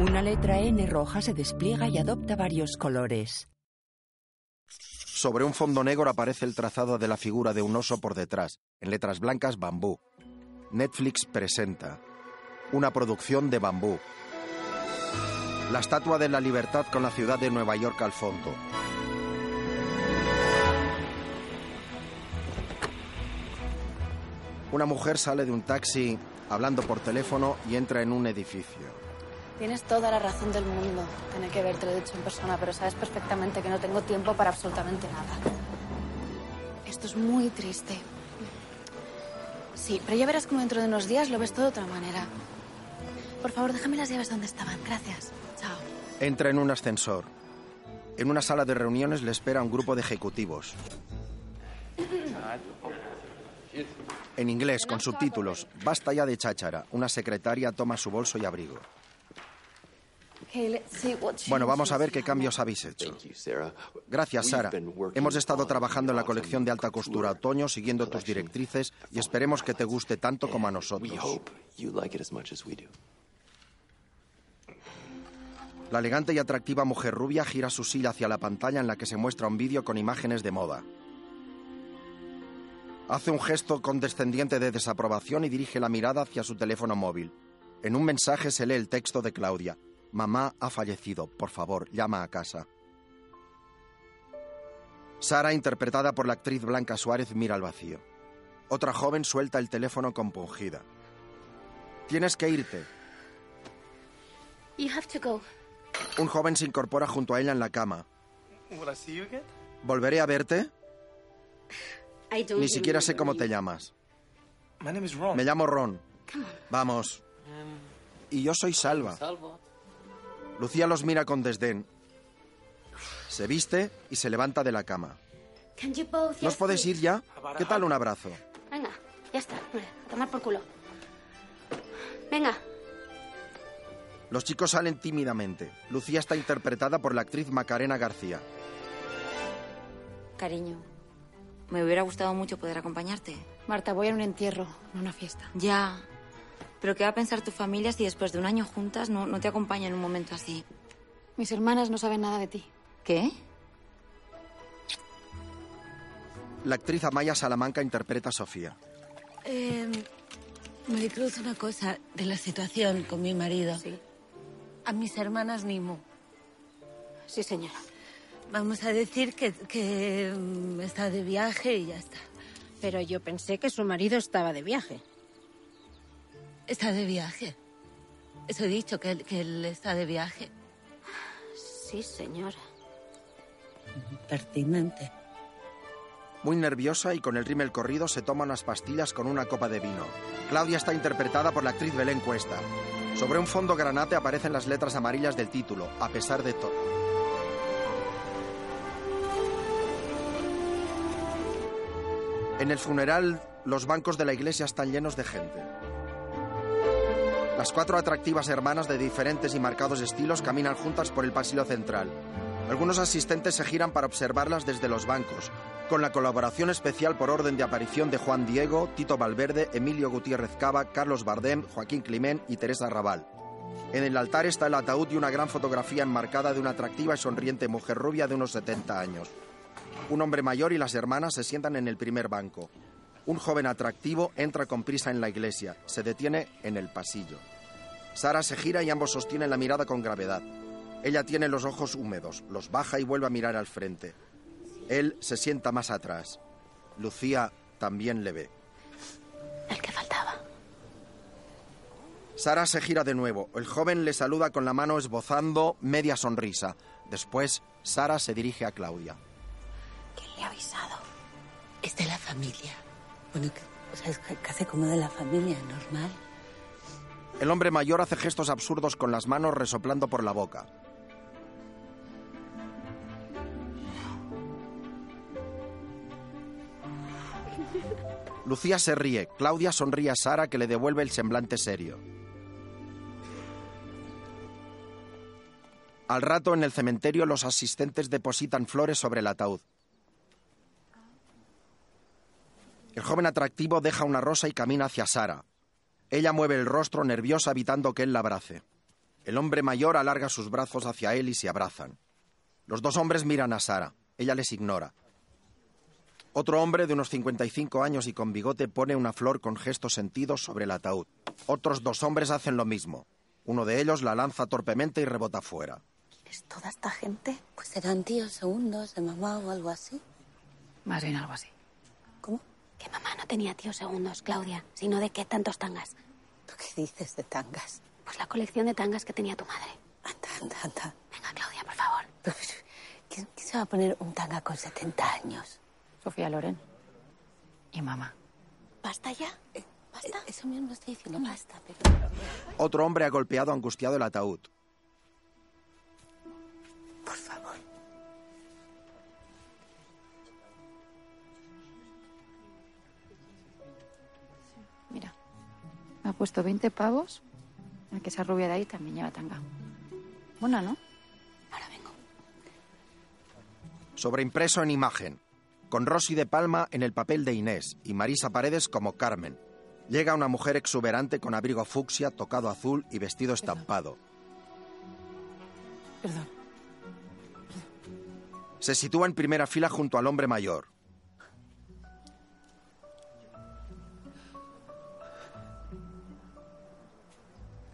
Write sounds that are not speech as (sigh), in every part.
Una letra N roja se despliega y adopta varios colores. Sobre un fondo negro aparece el trazado de la figura de un oso por detrás, en letras blancas bambú. Netflix presenta una producción de bambú. La Estatua de la Libertad con la ciudad de Nueva York al fondo. Una mujer sale de un taxi hablando por teléfono y entra en un edificio. Tienes toda la razón del mundo. Tener que verte lo dicho en persona, pero sabes perfectamente que no tengo tiempo para absolutamente nada. Esto es muy triste. Sí, pero ya verás como dentro de unos días lo ves todo de otra manera. Por favor, déjame las llaves donde estaban. Gracias. Chao. Entra en un ascensor. En una sala de reuniones le espera un grupo de ejecutivos. En inglés, con subtítulos. Basta ya de cháchara. Una secretaria toma su bolso y abrigo. Bueno, vamos a ver qué cambios habéis hecho. Gracias, Sara. Hemos estado trabajando en la colección de alta costura otoño, siguiendo tus directrices, y esperemos que te guste tanto como a nosotros. La elegante y atractiva mujer rubia gira su silla hacia la pantalla en la que se muestra un vídeo con imágenes de moda. Hace un gesto condescendiente de desaprobación y dirige la mirada hacia su teléfono móvil. En un mensaje se lee el texto de Claudia. Mamá ha fallecido. Por favor, llama a casa. Sara, interpretada por la actriz Blanca Suárez, mira al vacío. Otra joven suelta el teléfono compungida. Tienes que irte. Un joven se incorpora junto a ella en la cama. ¿Volveré a verte? (sighs) Ni siquiera sé cómo te llamas. Me llamo Ron. Vamos. Y yo soy Salva. Lucía los mira con desdén. Se viste y se levanta de la cama. ¿Nos podéis ir ya? ¿Qué tal un abrazo? Venga, ya está. A tomar por culo. Venga. Los chicos salen tímidamente. Lucía está interpretada por la actriz Macarena García. Cariño, me hubiera gustado mucho poder acompañarte. Marta, voy a un entierro, no a una fiesta. Ya, pero ¿qué va a pensar tu familia si después de un año juntas no, no te acompaña en un momento así? Mis hermanas no saben nada de ti. ¿Qué? La actriz Amaya Salamanca interpreta a Sofía. Eh, Maricruz, una cosa de la situación con mi marido. Sí. A mis hermanas ni mu. Sí, señora. Vamos a decir que, que mm, está de viaje y ya está. Pero yo pensé que su marido estaba de viaje. Está de viaje. Eso he dicho, que él, que él está de viaje. Sí, señora. Pertinente. Muy nerviosa y con el rímel corrido se toma unas pastillas con una copa de vino. Claudia está interpretada por la actriz Belén Cuesta. Sobre un fondo granate aparecen las letras amarillas del título, a pesar de todo. En el funeral, los bancos de la iglesia están llenos de gente. Las cuatro atractivas hermanas de diferentes y marcados estilos caminan juntas por el pasillo central. Algunos asistentes se giran para observarlas desde los bancos, con la colaboración especial por orden de aparición de Juan Diego, Tito Valverde, Emilio Gutiérrez Cava, Carlos Bardem, Joaquín Climén y Teresa Raval. En el altar está el ataúd y una gran fotografía enmarcada de una atractiva y sonriente mujer rubia de unos 70 años. Un hombre mayor y las hermanas se sientan en el primer banco. Un joven atractivo entra con prisa en la iglesia. Se detiene en el pasillo. Sara se gira y ambos sostienen la mirada con gravedad. Ella tiene los ojos húmedos, los baja y vuelve a mirar al frente. Él se sienta más atrás. Lucía también le ve. El que faltaba. Sara se gira de nuevo. El joven le saluda con la mano esbozando media sonrisa. Después, Sara se dirige a Claudia. ¿Quién le ha avisado? Es de la familia. Bueno, o sea, es casi como de la familia, normal. El hombre mayor hace gestos absurdos con las manos resoplando por la boca. Lucía se ríe. Claudia sonríe a Sara que le devuelve el semblante serio. Al rato en el cementerio los asistentes depositan flores sobre el ataúd. El joven atractivo deja una rosa y camina hacia Sara. Ella mueve el rostro nerviosa evitando que él la abrace. El hombre mayor alarga sus brazos hacia él y se abrazan. Los dos hombres miran a Sara. Ella les ignora. Otro hombre de unos 55 años y con bigote pone una flor con gestos sentidos sobre el ataúd. Otros dos hombres hacen lo mismo. Uno de ellos la lanza torpemente y rebota fuera. ¿Es toda esta gente? Pues serán tíos segundos de mamá o algo así. Más bien algo así. ¿Cómo? Que mamá no tenía tíos segundos, Claudia, sino de qué tantos tangas. ¿Tú qué dices de tangas? Pues la colección de tangas que tenía tu madre. Anda, anda, anda. Venga, Claudia, por favor. Pero, ¿Quién, quién se va a poner un tanga con 70 años? Sofía Loren. Y mamá. ¿Basta ya? ¿Basta? Eh, Eso mismo estoy diciendo, basta, pero... Otro hombre ha golpeado angustiado el ataúd. Por favor. Ha puesto 20 pavos. El que esa rubia de ahí también lleva tanga. Buena, ¿no? Ahora vengo. Sobreimpreso en imagen. Con Rosy de Palma en el papel de Inés y Marisa Paredes como Carmen. Llega una mujer exuberante con abrigo fucsia, tocado azul y vestido estampado. Perdón. Se sitúa en primera fila junto al hombre mayor.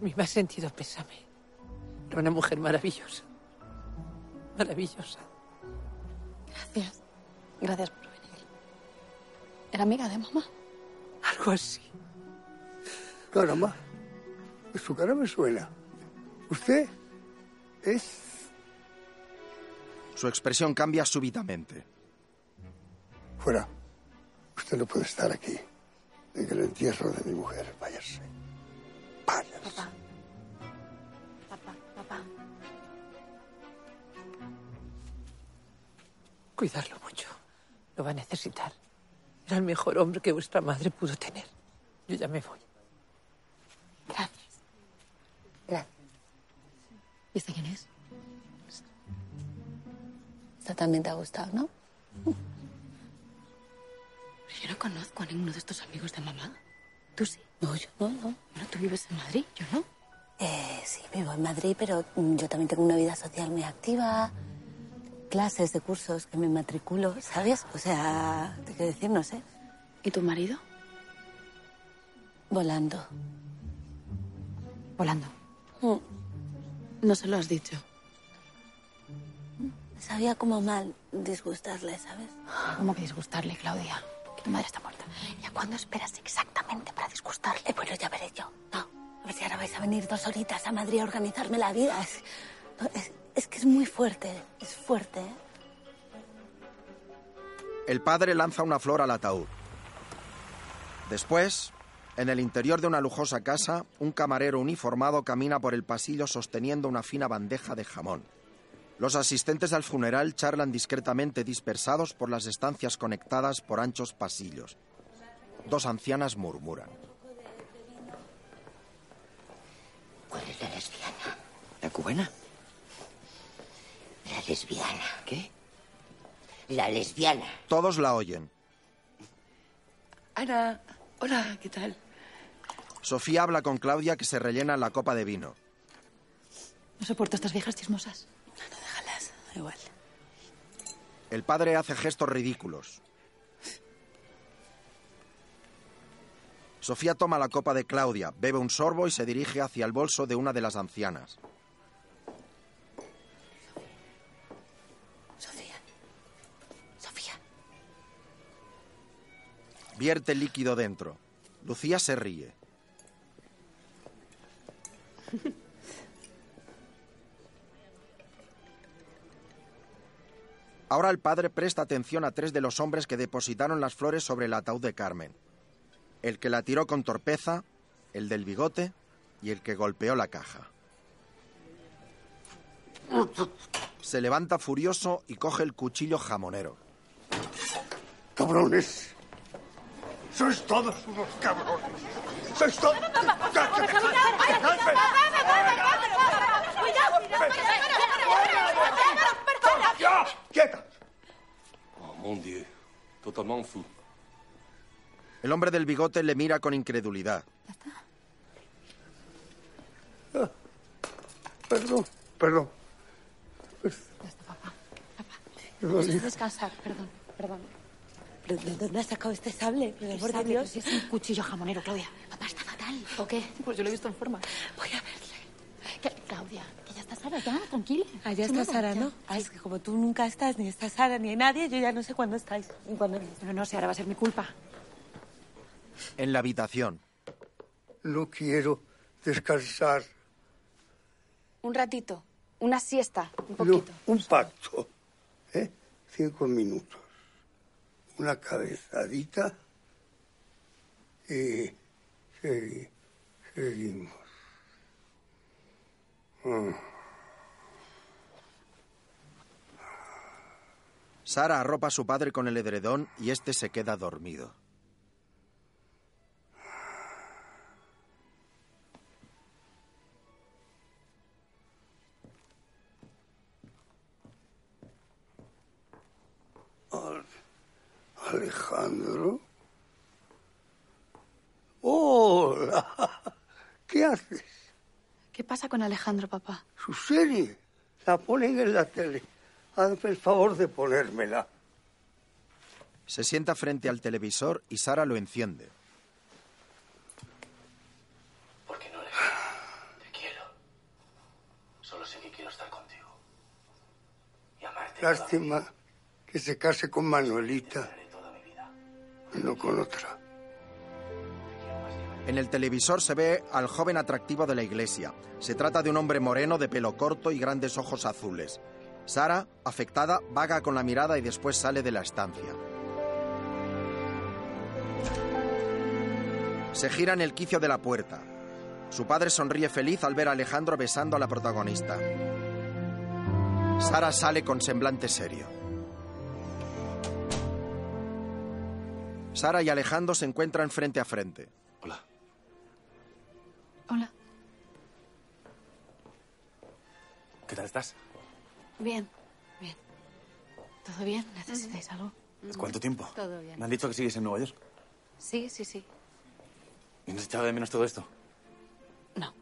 A mí me ha sentido pésame. Era una mujer maravillosa. Maravillosa. Gracias. Gracias por venir. ¿Era amiga de mamá? Algo así. Caramba, su cara me suena. ¿Usted es...? Su expresión cambia súbitamente. Fuera. Usted no puede estar aquí. En el entierro de mi mujer. Váyase. Cuidarlo mucho. Lo va a necesitar. Era el mejor hombre que vuestra madre pudo tener. Yo ya me voy. Gracias. Gracias. ¿Y este quién es? Esta también te ha gustado, ¿no? Pero yo no conozco a ninguno de estos amigos de mamá. ¿Tú sí? No, yo no, no. Bueno, tú vives en Madrid, yo no. Eh, sí, vivo en Madrid, pero yo también tengo una vida social muy activa. Clases de cursos que me matriculo, ¿sabes? O sea, te quiero decir, no sé. ¿Y tu marido? Volando. Volando. Mm, No se lo has dicho. Sabía como mal disgustarle, ¿sabes? ¿Cómo que disgustarle, Claudia? Que tu madre está muerta. ¿Y a cuándo esperas exactamente para disgustarle? Eh, bueno, ya veré yo. No, a ver si ahora vais a venir dos horitas a Madrid a organizarme la vida. Es- es que es muy fuerte, es fuerte. ¿eh? El padre lanza una flor al ataúd. Después, en el interior de una lujosa casa, un camarero uniformado camina por el pasillo sosteniendo una fina bandeja de jamón. Los asistentes al funeral charlan discretamente dispersados por las estancias conectadas por anchos pasillos. Dos ancianas murmuran. ¿Cuál es la lesbiana? ¿La cubana? La lesbiana. ¿Qué? La lesbiana. Todos la oyen. Ana, hola, ¿qué tal? Sofía habla con Claudia que se rellena la copa de vino. No soporto estas viejas chismosas. Déjalas, da igual. El padre hace gestos ridículos. Sofía toma la copa de Claudia, bebe un sorbo y se dirige hacia el bolso de una de las ancianas. Vierte líquido dentro. Lucía se ríe. Ahora el padre presta atención a tres de los hombres que depositaron las flores sobre el ataúd de Carmen. El que la tiró con torpeza, el del bigote y el que golpeó la caja. Se levanta furioso y coge el cuchillo jamonero. ¡Cabrones! ¡Sois todos unos cabrones! ¡Sois todos! ¡Ya! ¡Quieta! Oh, mon Dieu. Totalement fou. El hombre del bigote le mira con incredulidad. perdón, perdón. Ya está, papá. Perdón. Descansar, perdón, perdón. ¿Pero de dónde has sacado este sable? Por el amor de Dios. que Es un cuchillo jamonero, Claudia. Papá está fatal. ¿O qué? Pues yo lo he visto en forma. Voy a verle. Claudia, que ya está Sara, ya, tranquila. Allá está Sara. ¿no? Ah, es que como tú nunca estás, ni está Sara, ni hay nadie, yo ya no sé cuándo estáis, ni cuándo no. Pero no sé, ahora va a ser mi culpa. En la habitación, No quiero descansar. Un ratito, una siesta, un No, poquito. un pacto. ¿eh? Cinco minutos. Una cabezadita y segui- seguimos. Mm. Sara arropa a su padre con el edredón y este se queda dormido. Alejandro. Hola. (laughs) ¿Qué haces? ¿Qué pasa con Alejandro, papá? Su serie. La ponen en la tele. Hazme el favor de ponérmela. Se sienta frente al televisor y Sara lo enciende. Porque no, Alejandro. Te quiero. Solo sé que quiero estar contigo. Y amarte. Lástima que se case con Manuelita. No con otra. En el televisor se ve al joven atractivo de la iglesia. Se trata de un hombre moreno de pelo corto y grandes ojos azules. Sara, afectada, vaga con la mirada y después sale de la estancia. Se gira en el quicio de la puerta. Su padre sonríe feliz al ver a Alejandro besando a la protagonista. Sara sale con semblante serio. Sara y Alejandro se encuentran frente a frente. Hola. Hola. ¿Qué tal estás? Bien, bien. ¿Todo bien? ¿Necesitáis algo? ¿Cuánto tiempo? Todo bien. Me han dicho que sigues en Nueva York. Sí, sí, sí. ¿Y no has echado de menos todo esto? No.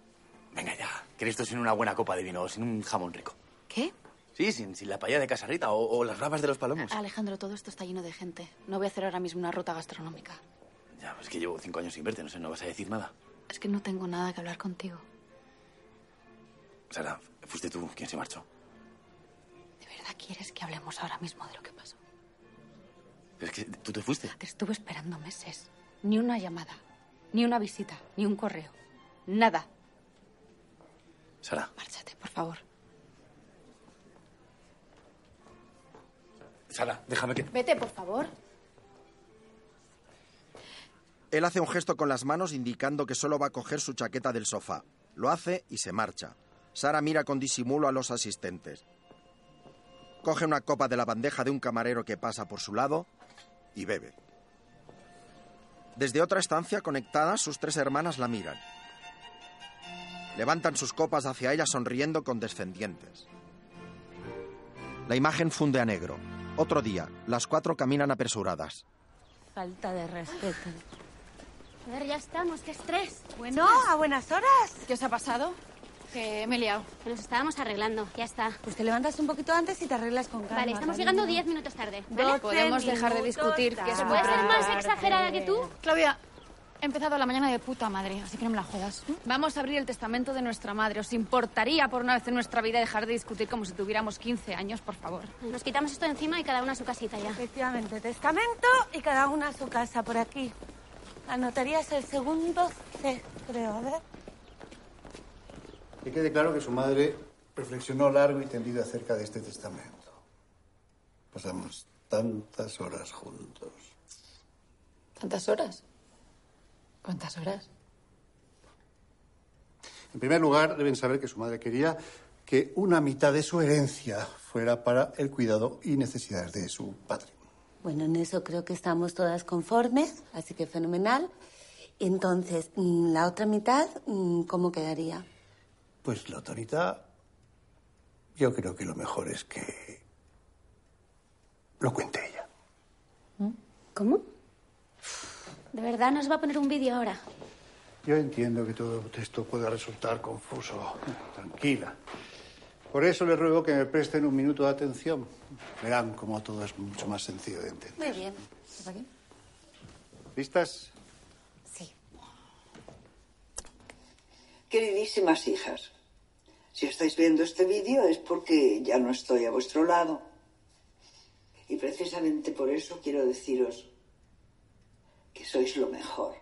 Venga ya. ¿Qué esto sin una buena copa de vino o sin un jamón rico? Sí, sin, sin la paella de Casarrita o, o las rabas de los palomos. Alejandro, todo esto está lleno de gente. No voy a hacer ahora mismo una ruta gastronómica. Ya, es que llevo cinco años sin verte, no sé, no vas a decir nada. Es que no tengo nada que hablar contigo. Sara, fuiste tú quien se marchó. ¿De verdad quieres que hablemos ahora mismo de lo que pasó? Pero es que tú te fuiste. Te estuve esperando meses. Ni una llamada, ni una visita, ni un correo. Nada. Sara, Márchate, por favor. Sara, déjame que... Vete, por favor. Él hace un gesto con las manos indicando que solo va a coger su chaqueta del sofá. Lo hace y se marcha. Sara mira con disimulo a los asistentes. Coge una copa de la bandeja de un camarero que pasa por su lado y bebe. Desde otra estancia conectada, sus tres hermanas la miran. Levantan sus copas hacia ella sonriendo condescendientes. La imagen funde a negro. Otro día, las cuatro caminan apresuradas. Falta de respeto. A ver, ya estamos, qué estrés. Bueno, a buenas horas. ¿Qué os ha pasado? Que me he liado. Nos estábamos arreglando, ya está. Pues te levantas un poquito antes y te arreglas con calma. Vale, estamos llegando diez minutos tarde. ¿vale? Podemos dejar de discutir, que es tarde. muy ¿Puedes ser más exagerada que tú? Claudia, he empezado la mañana de puta madre, así que no me la jodas. Vamos a abrir el testamento de nuestra madre. ¿Os importaría por una vez en nuestra vida dejar de discutir como si tuviéramos 15 años, por favor? Nos quitamos esto de encima y cada una a su casita ya. Efectivamente, testamento y cada una a su casa por aquí. La notaría es el segundo C, creo. A ver. Que quede claro que su madre reflexionó largo y tendido acerca de este testamento. Pasamos tantas horas juntos. ¿Tantas horas? ¿Cuántas horas? En primer lugar, deben saber que su madre quería que una mitad de su herencia fuera para el cuidado y necesidades de su padre. Bueno, en eso creo que estamos todas conformes, así que fenomenal. Entonces, mm, la otra mitad, mm, ¿cómo quedaría? Pues la autorita, yo creo que lo mejor es que lo cuente ella. ¿Cómo? ¿De verdad nos va a poner un vídeo ahora? Yo entiendo que todo esto pueda resultar confuso. Tranquila. Por eso les ruego que me presten un minuto de atención. Verán cómo todo es mucho más sencillo de entender. Muy bien. ¿Listas? Sí. Queridísimas hijas, si estáis viendo este vídeo es porque ya no estoy a vuestro lado. Y precisamente por eso quiero deciros que sois lo mejor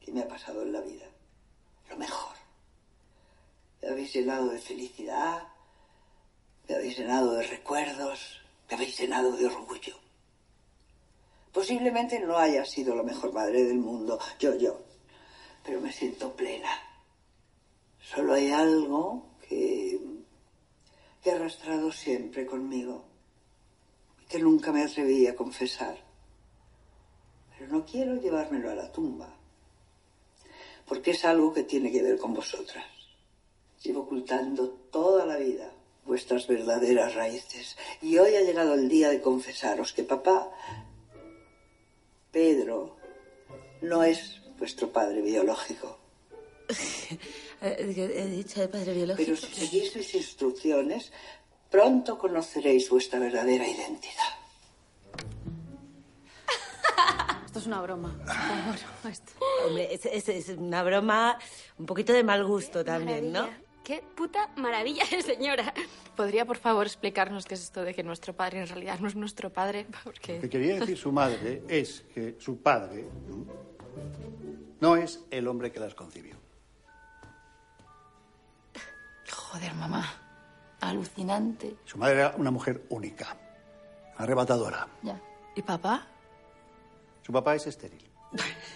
que me ha pasado en la vida. Lo mejor. Me habéis llenado de felicidad, me habéis llenado de recuerdos, me habéis llenado de orgullo. Posiblemente no haya sido la mejor madre del mundo, yo, yo, pero me siento plena. Solo hay algo que, que he arrastrado siempre conmigo que nunca me atreví a confesar. Pero no quiero llevármelo a la tumba, porque es algo que tiene que ver con vosotras. Llevo ocultando toda la vida vuestras verdaderas raíces y hoy ha llegado el día de confesaros que papá, Pedro, no es vuestro padre biológico. (laughs) Eh, He dicho de padre biológico. Pero si seguís mis instrucciones, pronto conoceréis vuestra verdadera identidad. Esto es una broma. supongo, esto. Hombre, es, es- es una broma un poquito de mal gusto también, ¿no? Qué puta maravilla de señora. ¿Podría, por favor, explicarnos qué es esto de que nuestro padre en realidad no es nuestro padre? Porque... Lo que quería decir su madre es que su padre ¿no? no es el hombre que las concibió. Joder, mamá. Alucinante. Su madre era una mujer única, arrebatadora. Ya. ¿Y papá? Su papá es estéril. (laughs)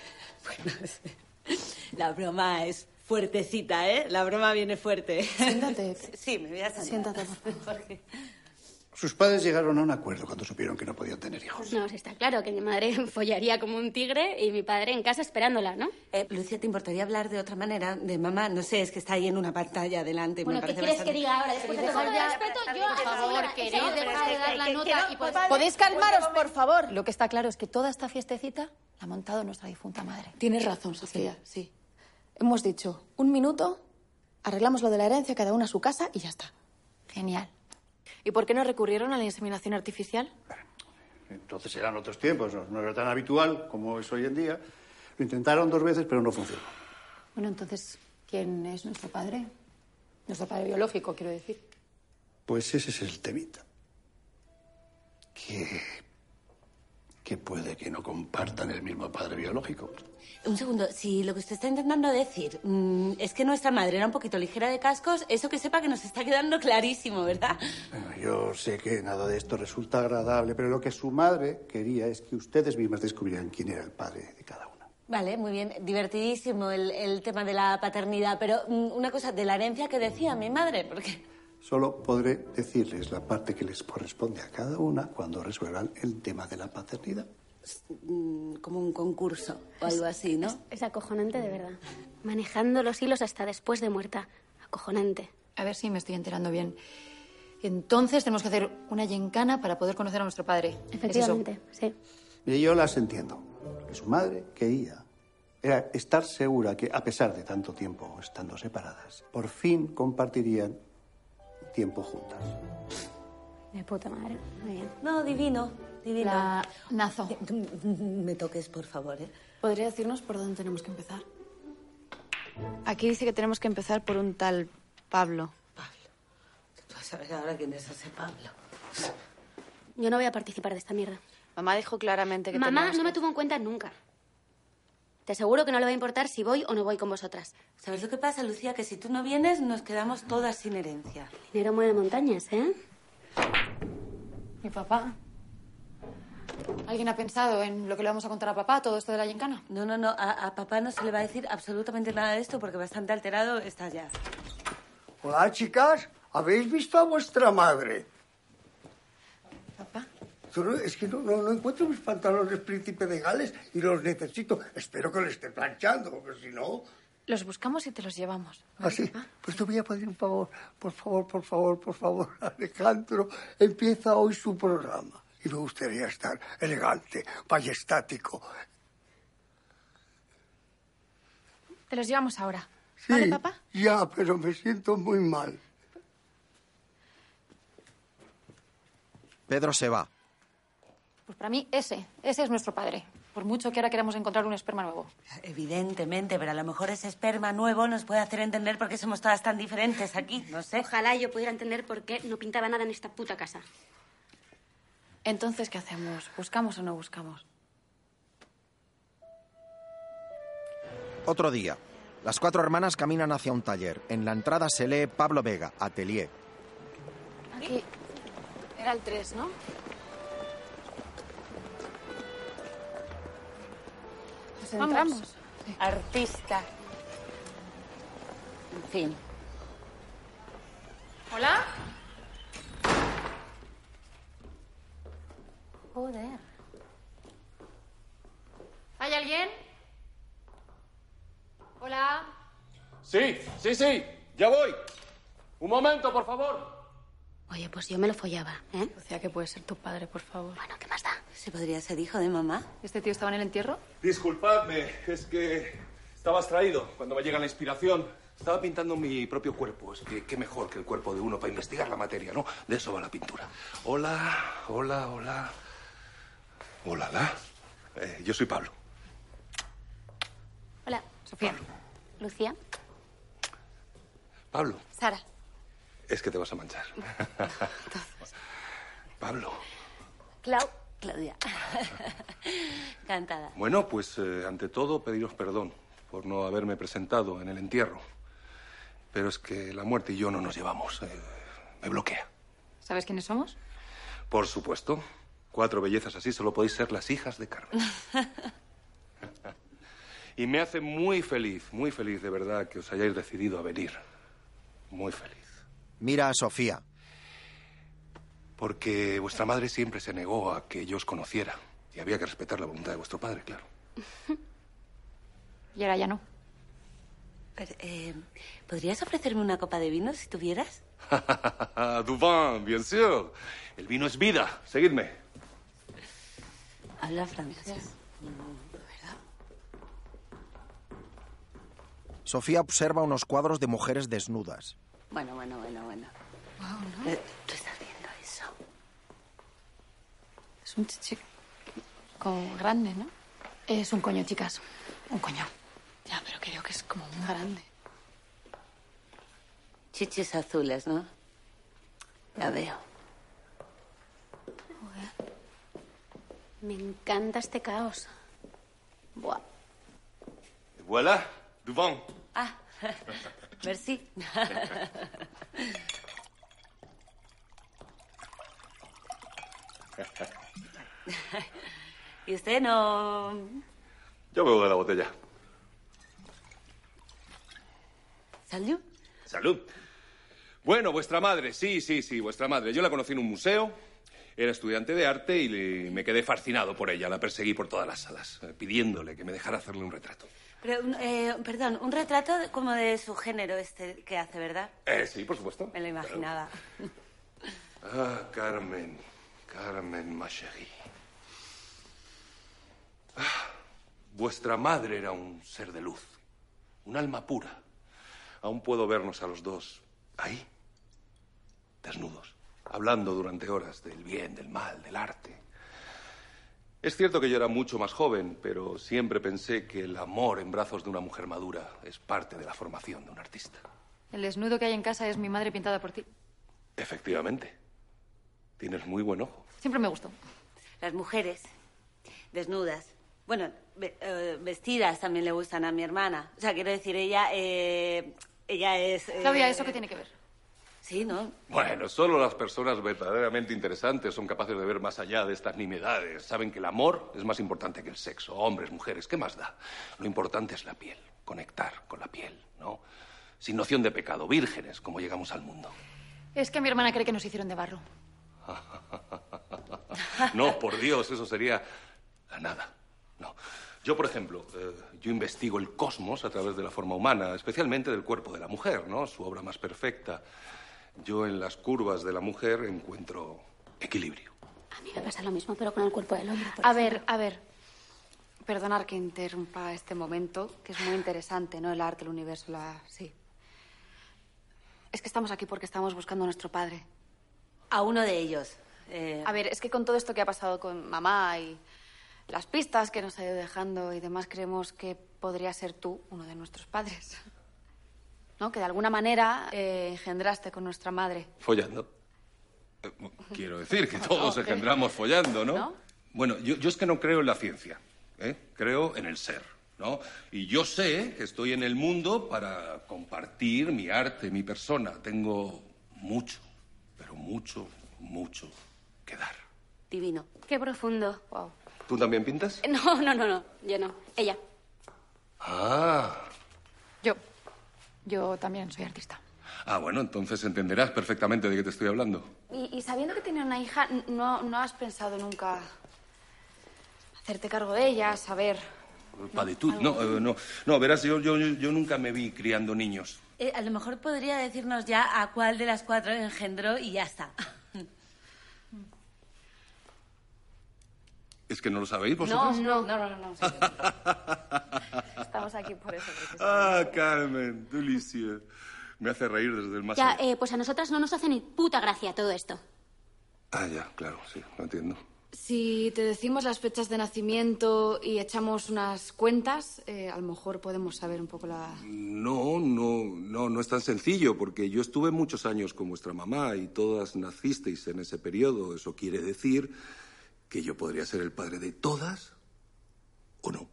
(laughs) La broma es fuertecita, ¿eh? La broma viene fuerte. Siéntate. (laughs) Sí, me voy a sentar. Siéntate, por favor. Jorge. Sus padres llegaron a un acuerdo cuando supieron que no podían tener hijos. No, sí está claro que mi madre (laughs) follaría como un tigre y mi padre en casa esperándola, ¿no? Eh, Lucia, ¿te importaría hablar de otra manera? De mamá, no sé, es que está ahí en una pantalla delante. Bueno, me ¿qué quieres bastante- que diga ahora? Después de todo el respeto, yo Por favor, queréis señora, dejar de dar la que- que nota no, y pues- vale. ¿Podéis calmaros, por favor? Lo que está claro es que toda esta fiestecita la ha montado nuestra difunta madre. Tienes razón, Sofía, sí. Hemos dicho, un minuto, arreglamos lo de la herencia, cada una a su casa y ya está. Genial. ¿Y por qué no recurrieron a la inseminación artificial? Entonces eran otros tiempos, no, no era tan habitual como es hoy en día. Lo intentaron dos veces, pero no funcionó. Bueno, entonces, ¿quién es nuestro padre? Nuestro padre biológico, quiero decir. Pues ese es el temita. Que, que puede que no compartan el mismo padre biológico. Un segundo, si lo que usted está intentando decir mm, es que nuestra madre era un poquito ligera de cascos, eso que sepa que nos está quedando clarísimo, ¿verdad? Bueno, yo sé que nada de esto resulta agradable, pero lo que su madre quería es que ustedes mismas descubrieran quién era el padre de cada una. Vale, muy bien. Divertidísimo el, el tema de la paternidad, pero mm, una cosa, de la herencia que decía mi madre, porque... Solo podré decirles la parte que les corresponde a cada una cuando resuelvan el tema de la paternidad. mm, como un concurso o algo así, ¿no? Es acojonante, de verdad. Manejando los hilos hasta después de muerta. Acojonante. A ver si me estoy enterando bien. Entonces tenemos que hacer una yencana para poder conocer a nuestro padre. ¿Es? Efectivamente, sí. Y yo las entiendo. Lo que su madre quería era estar segura que, a pesar de tanto tiempo estando separadas, por fin compartirían tiempo juntas. De puta madre. Muy bien. No, divino, divino. La Nazo. Me toques, por favor, ¿eh? ¿Podría decirnos por dónde tenemos que empezar? Aquí dice que tenemos que empezar por un tal Pablo. Tú vas a ver ahora quién es ese Pablo. Yo no voy a participar de esta mierda. Mamá dijo claramente que Mamá no me que- tuvo en cuenta nunca. Te aseguro que no le va a importar si voy o no voy con vosotras. ¿Sabes lo que pasa, Lucía? Que si tú no vienes, nos quedamos todas sin herencia. Dinero mueve montañas, ¿eh? Mi papá. ¿Alguien ha pensado en lo que le vamos a contar a papá, todo esto de la yencana? No, no, no. A, a papá no se le va a decir absolutamente nada de esto porque bastante alterado está ya. Hola, chicas. ¿Habéis visto a vuestra madre? ¿Papá? Es que no, no, no encuentro mis pantalones príncipe de Gales y los necesito. Espero que los esté planchando, porque si no... Los buscamos y te los llevamos. Así, pues te voy a pedir un favor. Por favor, por favor, por favor, (laughs) Alejandro. Empieza hoy su programa. Y me gustaría estar elegante, majestático. Te los llevamos ahora. Sí, ¿Vale, papá? ya, pero me siento muy mal. Pedro se va. Pues para mí ese, ese es nuestro padre. Por mucho que ahora queramos encontrar un esperma nuevo. Evidentemente, pero a lo mejor ese esperma nuevo nos puede hacer entender por qué somos todas tan diferentes aquí, no sé. Ojalá yo pudiera entender por qué no pintaba nada en esta puta casa. Entonces, ¿qué hacemos? ¿Buscamos o no buscamos? Otro día. Las cuatro hermanas caminan hacia un taller. En la entrada se lee Pablo Vega, Atelier. Aquí era el 3, ¿no? Entramos. Artista. En fin. ¿Hola? Joder. ¿Hay alguien? Hola. Sí, sí, sí, ya voy. Un momento, por favor. Oye, pues yo me lo follaba, ¿eh? Lucía, que puede ser tu padre, por favor. Bueno, ¿qué más da? ¿Se podría ser hijo de mamá? ¿Este tío estaba en el entierro? Disculpadme, es que estaba extraído cuando me llega la inspiración. Estaba pintando mi propio cuerpo. Es que qué mejor que el cuerpo de uno para investigar la materia, ¿no? De eso va la pintura. Hola, hola, hola. Hola, la. Eh, yo soy Pablo. Hola. Sofía. Lucía. Pablo, Sara. Es que te vas a manchar. (laughs) Pablo. Clau. Claudia. (laughs) Cantada. Bueno, pues eh, ante todo pediros perdón por no haberme presentado en el entierro. Pero es que la muerte y yo no nos llevamos. eh, me bloquea. ¿Sabes quiénes somos? Por supuesto. Cuatro bellezas así solo podéis ser las hijas de Carmen. (laughs) y me hace muy feliz, muy feliz de verdad que os hayáis decidido a venir. Muy feliz. Mira a Sofía. Porque vuestra madre siempre se negó a que yo os conociera. Y había que respetar la voluntad de vuestro padre, claro. (laughs) Y ahora ya no. Pero, eh, ¿Podrías ofrecerme una copa de vino si tuvieras? (laughs) du vin, bien sûr. El vino es vida. Seguidme. Habla francés. Sofía observa unos cuadros de mujeres desnudas. Bueno, bueno, bueno, bueno. Wow, Eh, ¿Tú estás viendo eso? Es un chichi como grande, ¿no? Es un coño, chicas. Un coño. Ya, pero creo que es como muy grande. Chichis azules, ¿no? Ya veo. Me encanta este caos. Buah. Voilà, du. Ah, (laughs) merci. (laughs) ¿Y usted no...? Yo bebo de la botella. ¿Salud? Salud. Bueno, vuestra madre, sí, sí, sí, vuestra madre. Yo la conocí en un museo, era estudiante de arte y le- me quedé fascinado por ella. La perseguí por todas las salas, eh, pidiéndole que me dejara hacerle un retrato. Pero, eh, perdón, un retrato como de su género este que hace, ¿verdad? Eh, sí, por supuesto. Me lo imaginaba. Ah, Carmen, Carmen, ma chérie. Ah, vuestra madre era un ser de luz, un alma pura. Aún puedo vernos a los dos ahí, desnudos, hablando durante horas del bien, del mal, del arte. Es cierto que yo era mucho más joven, pero siempre pensé que el amor en brazos de una mujer madura es parte de la formación de un artista. El desnudo que hay en casa es mi madre pintada por ti. Efectivamente. Tienes muy buen ojo. Siempre me gustó. Las mujeres desnudas. Bueno, ve- eh, vestidas también le gustan a mi hermana. O sea, quiero decir, ella, eh, ella es... eh, Claudia, ¿eso qué tiene que ver? Sí, ¿no? Bueno, solo las personas verdaderamente interesantes son capaces de ver más allá de estas nimiedades. Saben que el amor es más importante que el sexo. Hombres, mujeres, ¿qué más da? Lo importante es la piel, conectar con la piel, ¿no? Sin noción de pecado, vírgenes, como llegamos al mundo. Es que mi hermana cree que nos hicieron de barro. (laughs) No, por Dios, eso sería la nada. No. Yo, por ejemplo, eh, yo investigo el cosmos a través de la forma humana, especialmente del cuerpo de la mujer, ¿no? Su obra más perfecta. Yo en las curvas de la mujer encuentro equilibrio. A mí me pasa lo mismo, pero con el cuerpo del hombre. A ver, a ver. Perdonar que interrumpa este momento, que es muy interesante, ¿no? El arte, el universo, la... Sí. Es que estamos aquí porque estamos buscando a nuestro padre. A uno de ellos. eh, A ver, es que con todo esto que ha pasado con mamá y las pistas que nos ha ido dejando y demás, creemos que podría ser tú uno de nuestros padres. ¿No? Que de alguna manera eh, engendraste con nuestra madre. Follando. Eh, Quiero decir que todos engendramos follando, ¿no? ¿No? Bueno, yo, yo es que no creo en la ciencia, ¿eh? Creo en el ser, ¿no? Y yo sé que estoy en el mundo para compartir mi arte, mi persona. Tengo mucho, pero mucho, mucho que dar. Divino. Qué profundo. Wow. ¿Tú también pintas? (laughs) No, no, no, no. Yo no. Ella. Ah. Yo. También soy artista. Ah, bueno, entonces entenderás perfectamente de qué te estoy hablando. Y, y sabiendo que tiene una hija, no, no has pensado nunca hacerte cargo de ella, saber. Paditud. No, eh, no, no, verás, yo, yo, yo nunca me vi criando niños. eh, a lo mejor podría decirnos ya a cuál de las cuatro engendró y ya está. ¿Es que no lo sabéis No, vosotros? no, no, no, no. no, sí, (laughs) Estamos aquí por eso. Ah, Carmen, delicia. Me hace reír desde el más Ya, allá. eh, pues a nosotras no nos hace ni puta gracia todo esto. Ah, ya, claro, sí, lo entiendo. Si te decimos las fechas de nacimiento y echamos unas cuentas, eh, a lo mejor podemos saber un poco la... No, no, no, no es tan sencillo, porque yo estuve muchos años con vuestra mamá y todas nacisteis en ese periodo. Eso quiere decir que yo podría ser el padre de todas o no.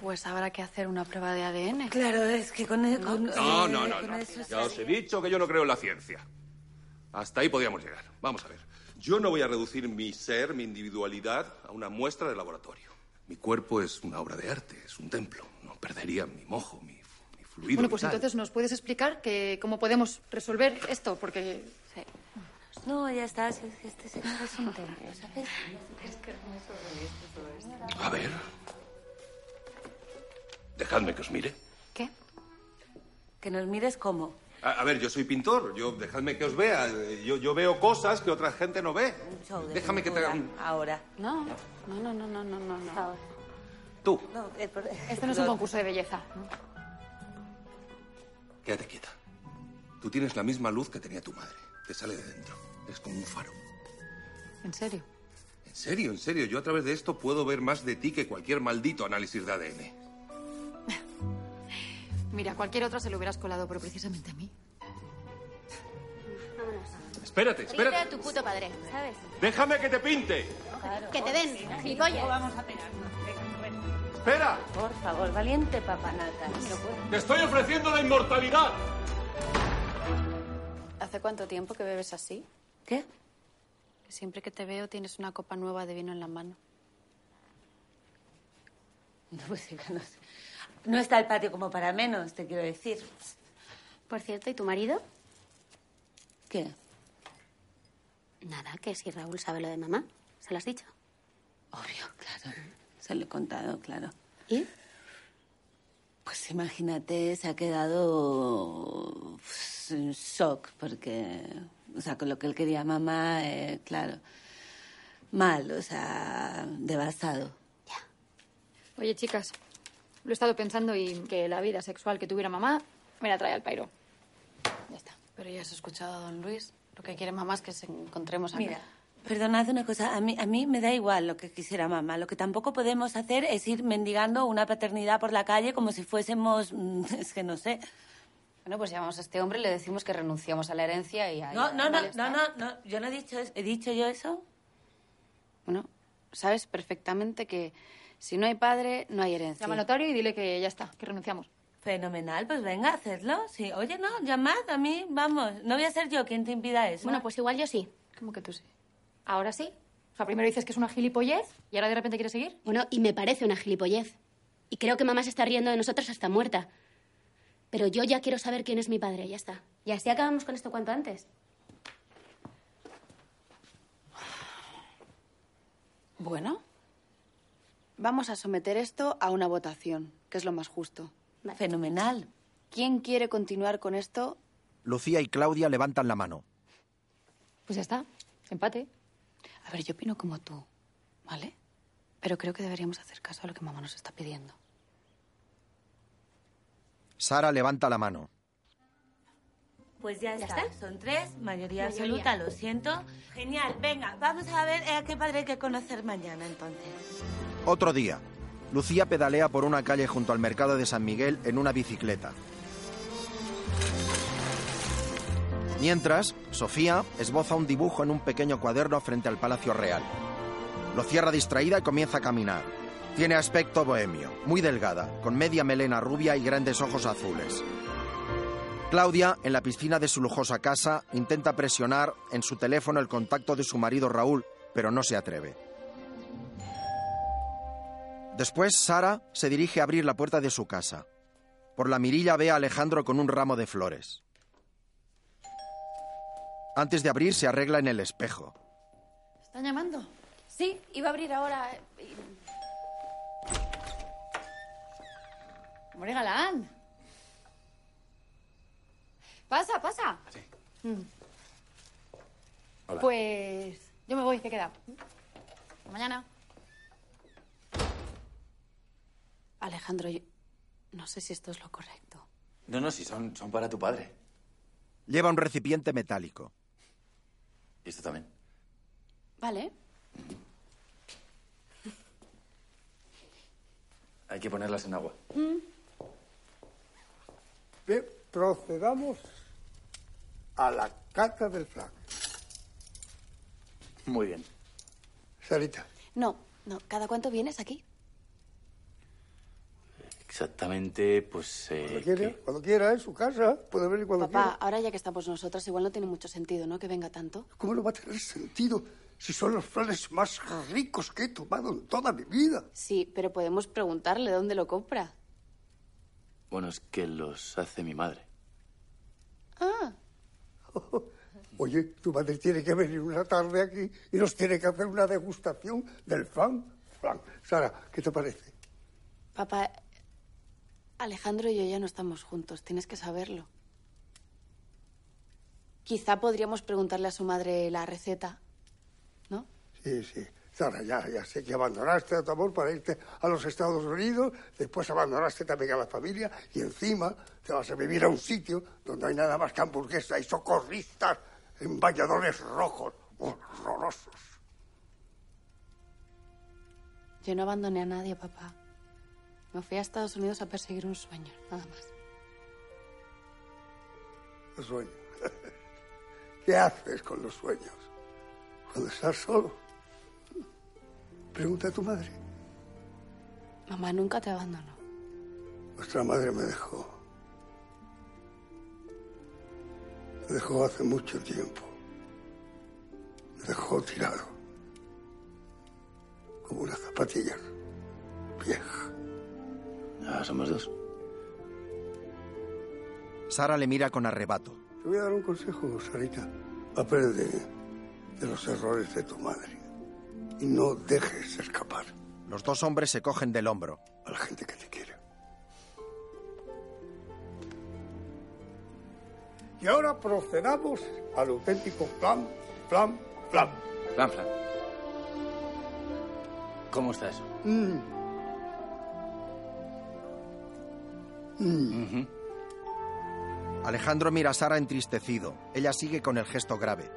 Pues habrá que hacer una prueba de ADN. Claro, es que con... el- con- No, eh, no, no, con no. eso Ya os he dicho que yo no creo en la ciencia. Hasta ahí podíamos llegar. Vamos a ver. Yo no voy a reducir mi ser, mi individualidad, a una muestra de laboratorio. Mi cuerpo es una obra de arte, es un templo. No perdería mi mojo, mi, mi fluido. Bueno, pues vital. entonces nos puedes explicar que cómo podemos resolver esto, porque No, ya está. es (laughs) que Este señor es un templo, ¿sabes? A ver. Dejadme que os mire. ¿Qué? Que nos mires cómo. A, a ver, yo soy pintor. Yo, dejadme que os vea. Yo, yo veo cosas que otra gente no ve. show de Déjame que te haga pintura un... Ahora. No, no, no, no, no, no, no. Tú, No, eh, por- esto no es un concurso de belleza. quédate quieta. Tú tienes la misma luz que tenía tu madre. Te sale de dentro. Es como un faro. ¿En serio? En serio, en serio. Yo a través de esto puedo ver más de ti que cualquier maldito análisis de ADN. (laughs) Mira, a cualquier otra se lo hubieras colado, pero precisamente a mí. Espérate, espérate. de tu puto padre, ¿sabes? Déjame que te pinte. Que te den, gilipollas. Vamos a pegar. Espera. Por favor, valiente papanata. Te estoy ofreciendo la inmortalidad. ¿Hace cuánto tiempo que bebes así? ¿Qué? Que siempre que te veo tienes una copa nueva de vino en la mano. No, pues (laughs) no sé. No está el patio como para menos, te quiero decir. Por cierto, ¿y tu marido? ¿Qué? Nada, que si Raúl sabe lo de mamá. ¿Se lo has dicho? Obvio, claro. Se lo he contado, claro. ¿Y? Pues imagínate, se ha quedado pues, en shock porque, o sea, con lo que él quería mamá, eh, claro, mal, o sea, devastado. Oye, chicas, lo he estado pensando y que la vida sexual que tuviera mamá me la trae al pairo. Ya está. Pero ya has escuchado a don Luis. Lo que quiere mamá es que se encontremos aquí. Mira, perdonad una cosa, a mí, a mí me da igual lo que quisiera mamá. Lo que tampoco podemos hacer es ir mendigando una paternidad por la calle como si fuésemos, mm, (laughs) es que no sé. Bueno, pues llamamos a este hombre y le decimos que renunciamos a la herencia y a... No, y a- no, no, no, no, no, yo no he dicho eso. ¿He dicho yo eso? Bueno, sabes perfectamente que si no hay padre, no hay herencia. Llama al notario y dile que ya está, que renunciamos. Fenomenal, pues venga, hacedlo. Sí. Oye, no, llamad a mí, vamos. No voy a ser yo quien te impida eso. Bueno, pues igual yo sí. ¿Cómo que tú sí? Ahora sí. O sea, primero dices que es una gilipollez y ahora de repente quieres seguir. Bueno, y me parece una gilipollez. Y creo que mamá se está riendo de nosotros hasta muerta. Pero yo ya quiero saber quién es mi padre, ya está. Y así acabamos con esto cuanto antes. Bueno, vamos a someter esto a una votación, que es lo más justo. Fenomenal. ¿Quién quiere continuar con esto? Lucía y Claudia levantan la mano. Pues ya está. Empate. A ver, yo opino como tú, ¿vale? Pero creo que deberíamos hacer caso a lo que mamá nos está pidiendo. Sara levanta la mano. Pues ya, ¿Ya está. está? Son tres, mayoría, Mayoría. absoluta, lo siento. Genial, venga, vamos a ver eh, a qué padre hay que conocer mañana entonces. Otro día. Lucía pedalea por una calle junto al mercado de San Miguel en una bicicleta. Mientras, Sofía esboza un dibujo en un pequeño cuaderno frente al Palacio Real. Lo cierra distraída y comienza a caminar. Tiene aspecto bohemio, muy delgada, con media melena rubia y grandes ojos azules. Claudia, en la piscina de su lujosa casa, intenta presionar en su teléfono el contacto de su marido Raúl, pero no se atreve. Después, Sara se dirige a abrir la puerta de su casa. Por la mirilla ve a Alejandro con un ramo de flores. Antes de abrir, se arregla en el espejo. ¿Están llamando? Sí, iba a abrir ahora. eh, Hombre, galán. Pasa, pasa. Mm. Hola. Pues yo me voy, ¿qué queda? Hasta mañana. Alejandro, yo no sé si esto es lo correcto. No, no, si son, son para tu padre. Lleva un recipiente metálico. Y esto también. Vale. Hay que ponerlas en agua. Bien, procedamos a la cata del flan. Muy bien. Sarita, No, no. ¿Cada cuánto vienes aquí? Exactamente, pues... eh, cuando quiera, que- cuando quiera, en su casa, puede venir cuando Papá, quiera. ahora ya que estamos nosotras, igual no tiene mucho sentido, ¿no? Que venga tanto. ¿Cómo no va a tener sentido si son los flanes más ricos que he tomado en toda mi vida? Sí, pero podemos preguntarle dónde lo compra. Bueno, es que los hace mi madre. Ah, (laughs) Oye, tu madre tiene que venir una tarde aquí y nos tiene que hacer una degustación del flan. flan. Sara, ¿qué te parece? papá, Alejandro y yo ya no estamos juntos, tienes que saberlo. Quizá podríamos preguntarle a su madre la receta. Sí, sí. Sara, ya, ya sé que abandonaste a tu amor para irte a los Estados Unidos, después abandonaste también a la familia y encima te vas a vivir a un sitio donde hay nada más que hamburguesa y socorristas en bañadores rojos, horrorosos. Yo no abandoné a nadie, papá. Me fui a Estados Unidos a perseguir un sueño, nada más. Los sueños. (laughs) ¿Qué haces con los sueños? Cuando estás solo. Pregunta a tu madre. Mamá nunca te abandonó. Nuestra madre me dejó. Me dejó hace mucho tiempo. Me dejó tirado. Como una zapatilla vieja. Ah, somos dos. Sara le mira con arrebato. Te voy a dar un consejo, Sarita. Aprende de los errores de tu madre. Y no dejes escapar Los dos hombres se cogen del hombro. a la gente que te quiere. Y ahora procedamos al auténtico plan, plan, plan. Flan, flan. ¿Cómo está eso? Mm. Alejandro mira a Sara entristecido. Ella sigue con el gesto grave.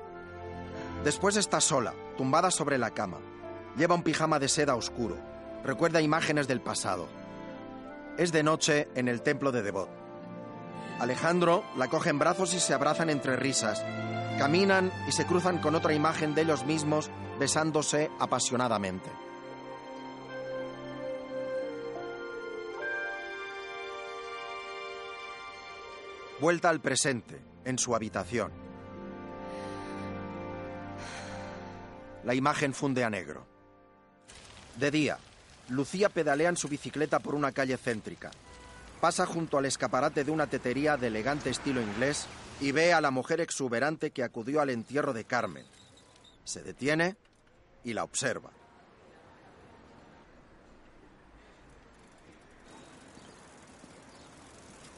Después está sola, tumbada sobre la cama. Lleva un pijama de seda oscuro. Recuerda imágenes del pasado. Es de noche en el templo de Devot. Alejandro la coge en brazos y se abrazan entre risas. Caminan y se cruzan con otra imagen de ellos mismos besándose apasionadamente. Vuelta al presente, en su habitación. La imagen funde a negro. De día, Lucía pedalea en su bicicleta por una calle céntrica. Pasa junto al escaparate de una tetería de elegante estilo inglés y ve a la mujer exuberante que acudió al entierro de Carmen. Se detiene y la observa.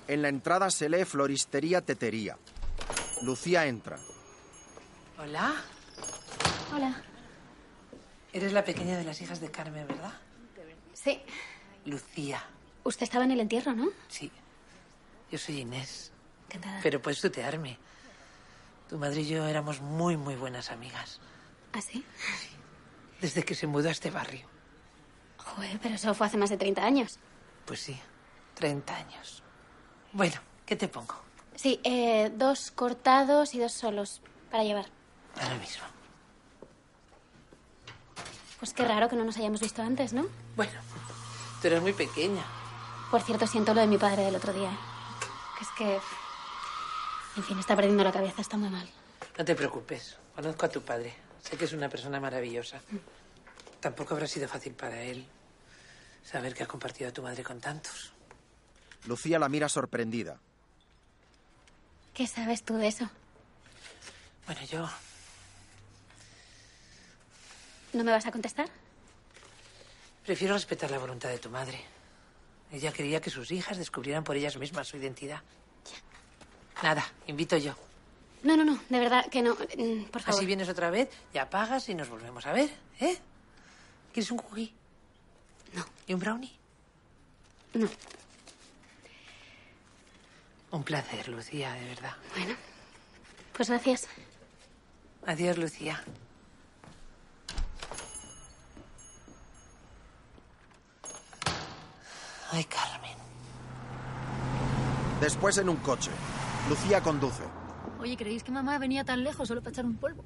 En la entrada se lee Floristería Tetería. Lucía entra. Hola. Hola. Eres la pequeña de las hijas de Carmen, ¿verdad? Sí. Lucía. Usted estaba en el entierro, ¿no? Sí. Yo soy Inés. Encantada. Pero puedes tutearme. Tu madre y yo éramos muy, muy buenas amigas. ¿Ah, sí? Desde que se mudó a este barrio. Joder, pero eso fue hace más de 30 años. Pues sí, 30 años. Bueno, ¿qué te pongo? Sí, eh, dos cortados y dos solos para llevar. Ahora mismo. Pues qué raro que no nos hayamos visto antes, ¿no? Bueno, tú eras muy pequeña. Por cierto, siento lo de mi padre del otro día. ¿eh? Que es que... En fin, está perdiendo la cabeza, está muy mal. No te preocupes, conozco a tu padre. Sé que es una persona maravillosa. Tampoco habrá sido fácil para él saber que ha compartido a tu madre con tantos. Lucía la mira sorprendida. ¿Qué sabes tú de eso? Bueno, yo ¿No me vas a contestar? prefiero respetar la voluntad de tu madre. Ella quería que sus hijas descubrieran por ellas mismas su identidad. Nada, invito yo. No, no, no, de verdad que no. Mm, Por favor. Así vienes otra vez, ya pagas y nos volvemos a ver, ¿eh? ¿Quieres un cookie? No. ¿Y un brownie? No. Un placer, Lucía, de verdad. Bueno, pues gracias. Adiós, Lucía. Ay, Carmen. Después en un coche. Lucía conduce. Oye, ¿creéis que mamá venía tan lejos solo para echar un polvo?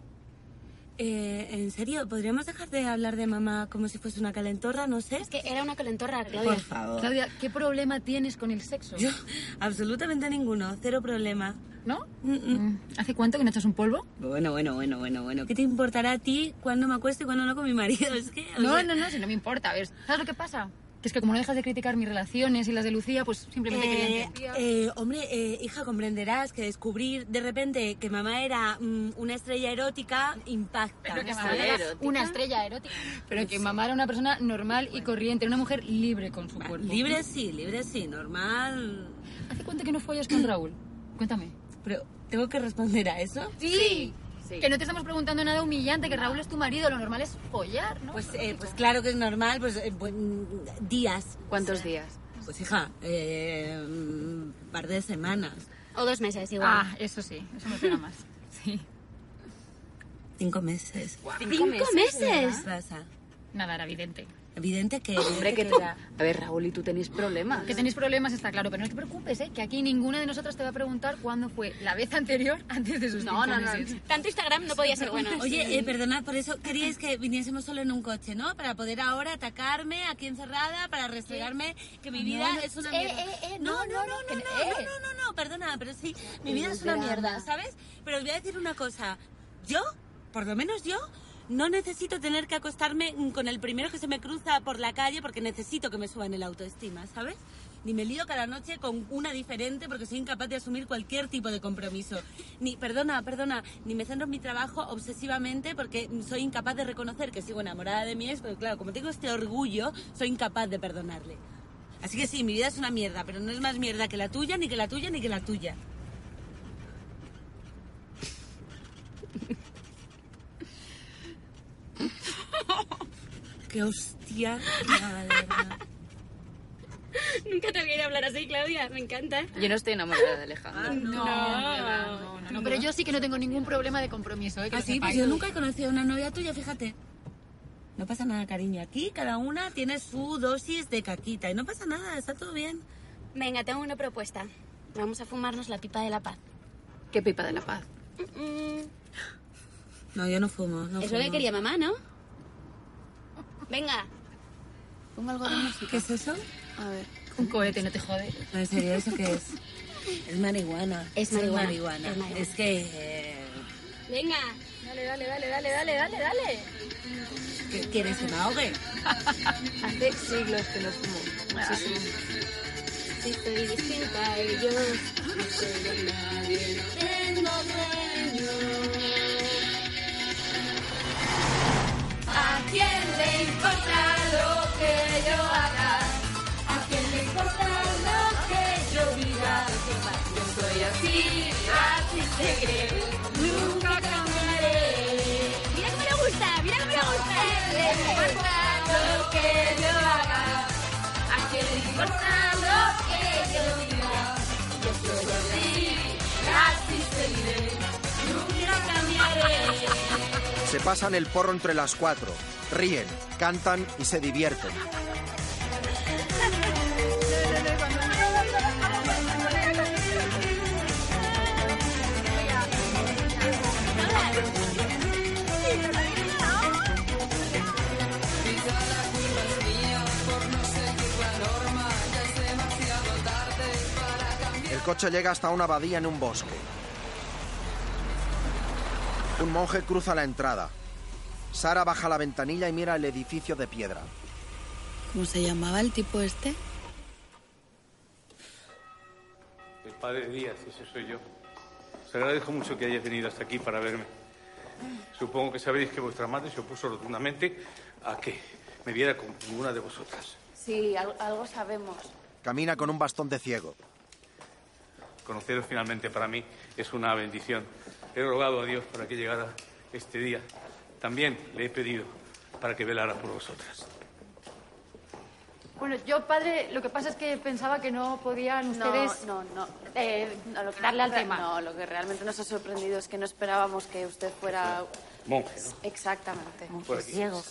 Eh, ¿En serio? ¿Podríamos dejar de hablar de mamá como si fuese una calentorra? No sé. Es que era una calentorra, Claudia. Por favor. Claudia, ¿qué problema tienes con el sexo? Yo, absolutamente ninguno. Cero problema. ¿No? Mm, ¿Hace cuánto que no echas un polvo? Bueno, bueno, bueno, bueno, bueno. ¿Qué te importará a ti cuándo me acuesto y cuándo no con mi marido? (laughs) Es que... No, sea- no, no, si no me importa. ¿ves? ¿Sabes lo que pasa? Que es que como no dejas de criticar mis relaciones y las de Lucía, pues simplemente quería Eh, entender. eh, hombre, eh, hija, comprenderás que descubrir de repente que mamá era mm, una estrella erótica impacta. Pero que mamá era una estrella erótica. Pero que mamá era una persona normal y corriente, una mujer libre con su cuerpo. Libre sí, libre sí, normal. ¿Hace cuánto que no follas con Raúl? Cuéntame. Pero, ¿tengo que responder a eso? Sí. Que no te estamos preguntando nada humillante, que Raúl es tu marido, lo normal es follar, ¿no? Pues, eh, pues claro que es normal, pues eh, pues, mm, días. ¿Cuántos días? Pues hija, eh, un par de semanas. O dos meses, igual. Ah, eso sí, eso me pega más. (laughs) Sí. Cinco meses. ¿Cinco meses? ¿Qué pasa? Nada, era evidente. Evidente que... Hombre, que que tú- A ver, Raúl, y tú tenéis problemas. Que tenéis problemas está claro, pero no te preocupes, ¿eh? Que aquí ninguna de nosotras te va a preguntar cuándo fue la vez anterior antes de sus No, no, no. Tanto Instagram no podía ser bueno. Oye, eh, perdonad, por eso queríais que viniésemos solo en un coche, ¿no? Para poder ahora atacarme aquí encerrada, para restregarme que mi vida No, no, es una eh, mierda. eh, eh, no, no, no, no, no, no, no, eh. no, no, no, perdona, pero sí, mi vida es una mierda, ¿sabes? Pero os voy a decir una cosa. Yo, por lo menos yo, no necesito tener que acostarme con el primero que se me cruza por la calle porque necesito que me suban el autoestima, ¿sabes? Ni me lío cada noche con una diferente porque soy incapaz de asumir cualquier tipo de compromiso. Ni, perdona, perdona, ni me centro en mi trabajo obsesivamente porque soy incapaz de reconocer que sigo enamorada de mi ex, claro, como tengo este orgullo, soy incapaz de perdonarle. Así que sí, mi vida es una mierda, pero no es más mierda que la tuya, ni que la tuya, ni que la tuya. (laughs) Qué hostia. verdad. Nunca te había oído hablar así, Claudia. Me encanta. Yo no estoy enamorada de Alejandro. no. no, no, no, Pero yo sí que no tengo ningún problema de compromiso, ¿eh? Que Así, pues sepáis. yo nunca he conocido a una novia tuya, fíjate. No pasa nada, cariño. Aquí cada una tiene su dosis de caquita y no pasa nada, está todo bien. Venga, tengo una propuesta. Vamos a fumarnos la pipa de la paz. ¿Qué pipa de la paz? Mm, No, yo no fumo. No es lo que fumo. quería mamá, ¿no? Venga. Pongo algo de música. ¿Qué es eso? A ver. Un cohete, no te jode. No, en serio, ¿eso qué es? (laughs) Es marihuana. Es marihuana, es marihuana. Es que... eh, Venga. Dale, dale, dale, dale, dale, dale, dale. ¿qué ¿Quieres que me (laughs) ahogue? Hace siglos que no fumo. Muchísimo. Si estoy distinta a ellos, no soy de nadie, no tengo dueño. Quién le importa lo que yo haga? ¿A quién le importa lo que yo diga? Yo soy así, así seguiré, nunca cambiaré. Mira cómo le gusta, mira cómo le gusta. ¿A quién le importa lo que yo haga? ¿A quién le importa lo que yo diga? Yo soy así, así seguiré, nunca Se pasan el porro entre las cuatro, ríen, cantan y se divierten. El coche llega hasta una abadía en un bosque. Un monje cruza la entrada. Sara baja la ventanilla y mira el edificio de piedra. ¿Cómo se llamaba el tipo este? El padre Díaz, ese soy yo. Os agradezco mucho que hayáis venido hasta aquí para verme. Supongo que sabéis que vuestra madre se opuso rotundamente a que me viera con ninguna de vosotras. Sí, al- algo sabemos. Camina con un bastón de ciego. Conoceros finalmente para mí es una bendición. He rogado a Dios para que llegara este día. También le he pedido para que velara por vosotras. Bueno, yo, padre, lo que pasa es que pensaba que no podían ustedes... No, no, no. eh, No, lo que darle al tema. No, lo que realmente nos ha sorprendido es que no esperábamos que usted fuera... Monje, ¿no? Exactamente. Por aquí. ciego.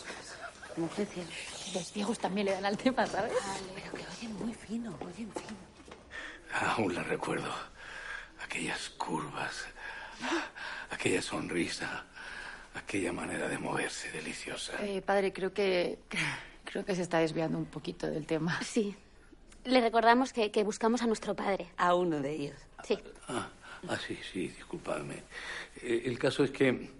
Monje ciego. Los ciegos también le dan al tema, ¿sabes? Pero que oyen muy fino, oyen fino. Aún la recuerdo. Aquellas curvas, aquella sonrisa, aquella manera de moverse deliciosa. Eh, padre, creo que... Creo que se está desviando un poquito del tema. Sí. Le recordamos que, que buscamos a nuestro padre. A uno de ellos. Sí. Ah, ah, sí, sí, disculpadme. Eh, el caso es que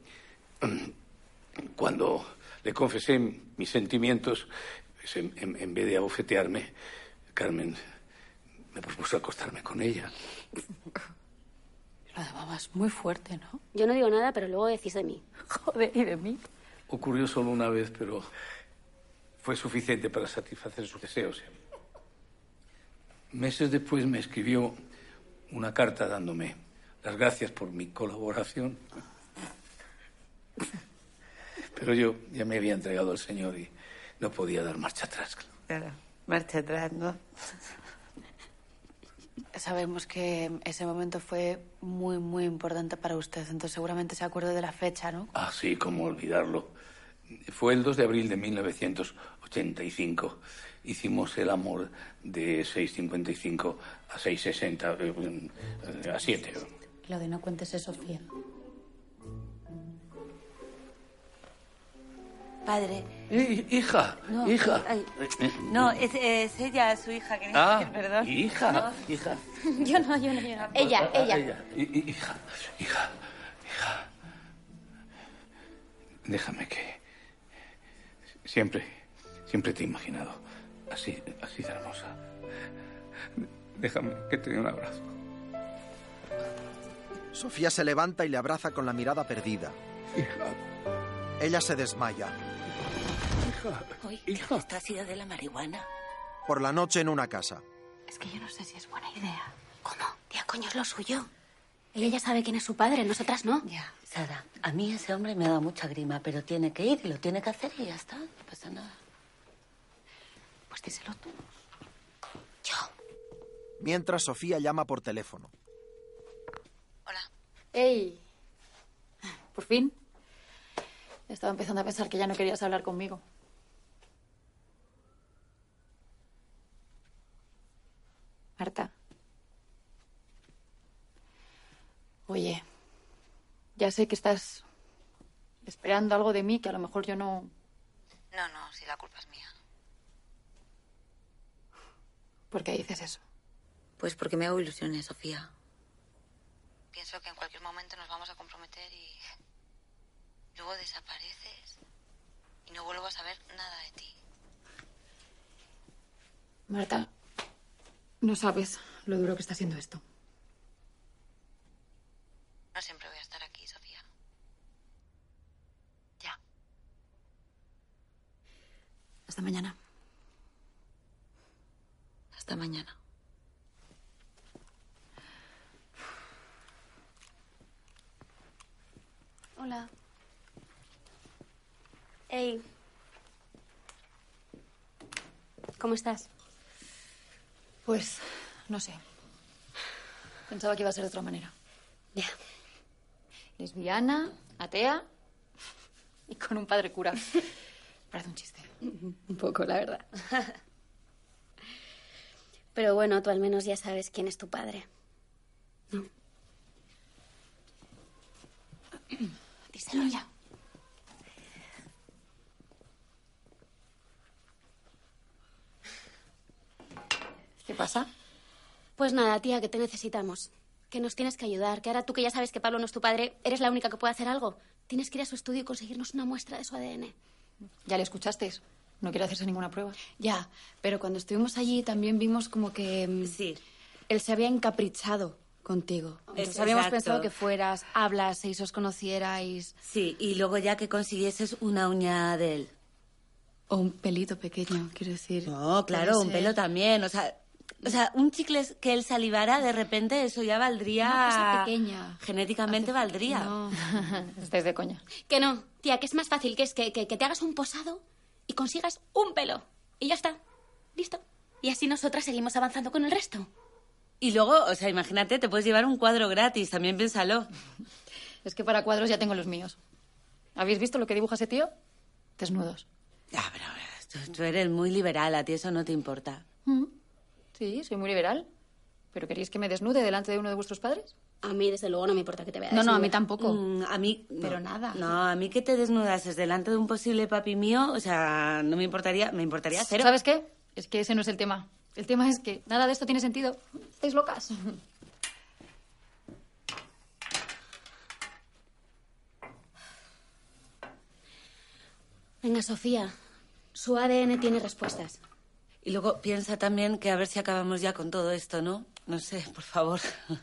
cuando le confesé mis sentimientos, pues, en, en- en vez de abofetearme, Carmen me propuso acostarme con ella. Lo de mamá es muy fuerte, ¿no? Yo no digo nada, pero luego decís de mí. (laughs) Joder, ¿y de mí? Ocurrió solo una vez, pero fue suficiente para satisfacer sus deseos. Meses después me escribió una carta dándome las gracias por mi colaboración. Pero yo ya me había entregado al Señor y no podía dar marcha atrás. Claro, marcha atrás, ¿no? Sabemos que ese momento fue muy, muy importante para usted, entonces seguramente se acuerda de la fecha, ¿no? Ah, sí, cómo olvidarlo. Fue el 2 de abril de 1985. Hicimos el amor de 6.55 a 6.60, eh, a 7. Lo de no cuentes eso, Sofía. Padre. hija, No, hija. ay, no, es, es ella, su hija, que Ah, perdón. hija, No. hija. (laughs) Yo no, yo no, yo no. Ella, Ah, ah, ella. I- i- Hija, hija, hija. Déjame que... Siempre, siempre te he imaginado así, así de hermosa. Déjame que te dé un abrazo. Sofía se levanta y le abraza con la mirada perdida. Ella se desmaya. Uy, esto ha sido de la marihuana. Por la noche en una casa. Es que yo no sé si es buena idea. ¿Cómo? Tía, coño, es lo suyo. Ella ya sabe quién es su padre, nosotras no. Ya. Sara, a mí ese hombre me ha dado mucha grima, pero tiene que ir y lo tiene que hacer y ya está, no pasa nada. Pues díselo tú. Mientras Sofía llama por teléfono. ¡Ey! Por fin. Estaba empezando a pensar que ya no querías hablar conmigo. Marta. Oye, ya sé que estás esperando algo de mí que a lo mejor yo no... No, no, si la culpa es mía. ¿Por qué dices eso? Pues porque me hago ilusiones, Sofía. Pienso que en cualquier momento nos vamos a comprometer y luego desapareces y no vuelvo a saber nada de ti. Marta, no sabes lo duro que está siendo esto. No siempre voy a estar aquí, Sofía. Ya. Hasta mañana. Hasta mañana. Hola. Ey. ¿Cómo estás? Pues, no sé. Pensaba que iba a ser de otra manera. Ya. Lesbiana, atea Y con un padre cura. Parece un chiste. (laughs) Un poco, la verdad. Pero bueno, tú al menos ya sabes quién es tu padre. Díselo ya. ¿Qué pasa? Pues nada, tía, que te necesitamos. Que nos tienes que ayudar. Que ahora tú que ya sabes que Pablo no es tu padre, eres la única que puede hacer algo. Tienes que ir a su estudio y conseguirnos una muestra de su ADN. Ya le escuchasteis. No quiere hacerse ninguna prueba. Ya, pero cuando estuvimos allí también vimos como que... mm, Sí. Él se había encaprichado contigo. Entonces Es- habíamos pensado que fueras, hablaseis, os conocierais. Sí, y luego ya que consiguieses una uña de él. O un pelito pequeño, quiero decir. No, claro, un pelo también. O sea, o sea, un chicle que él salivara, de repente eso ya valdría. Una cosa pequeña. Genéticamente valdría. No. (laughs) Estáis de coña. Que no, tía, que es más fácil que es que, que, que te hagas un posado y consigas un pelo. Y ya está. Listo. Y así nosotras seguimos avanzando con el resto. Y luego, o sea, imagínate, te puedes llevar un cuadro gratis, también piénsalo. Es que para cuadros ya tengo los míos. ¿Habéis visto lo que dibuja ese tío? Desnudos. Ya, pero tú, tú eres muy liberal, a ti eso no te importa. Mm. Sí, soy muy liberal. ¿Pero queréis que me desnude delante de uno de vuestros padres? A mí, desde luego, no me importa que te veas. No, no, a mí tampoco. Mm, a mí. Pero nada. No, a mí que te desnudases delante de un posible papi mío, o sea, no me importaría, me importaría cero. ¿Sabes qué? Es que ese no es el tema. El tema es que nada de esto tiene sentido. Estáis locas. Venga, Sofía. Su ADN tiene respuestas. Y luego piensa también que a ver si acabamos ya con todo esto, ¿no? No sé, por favor. (laughs)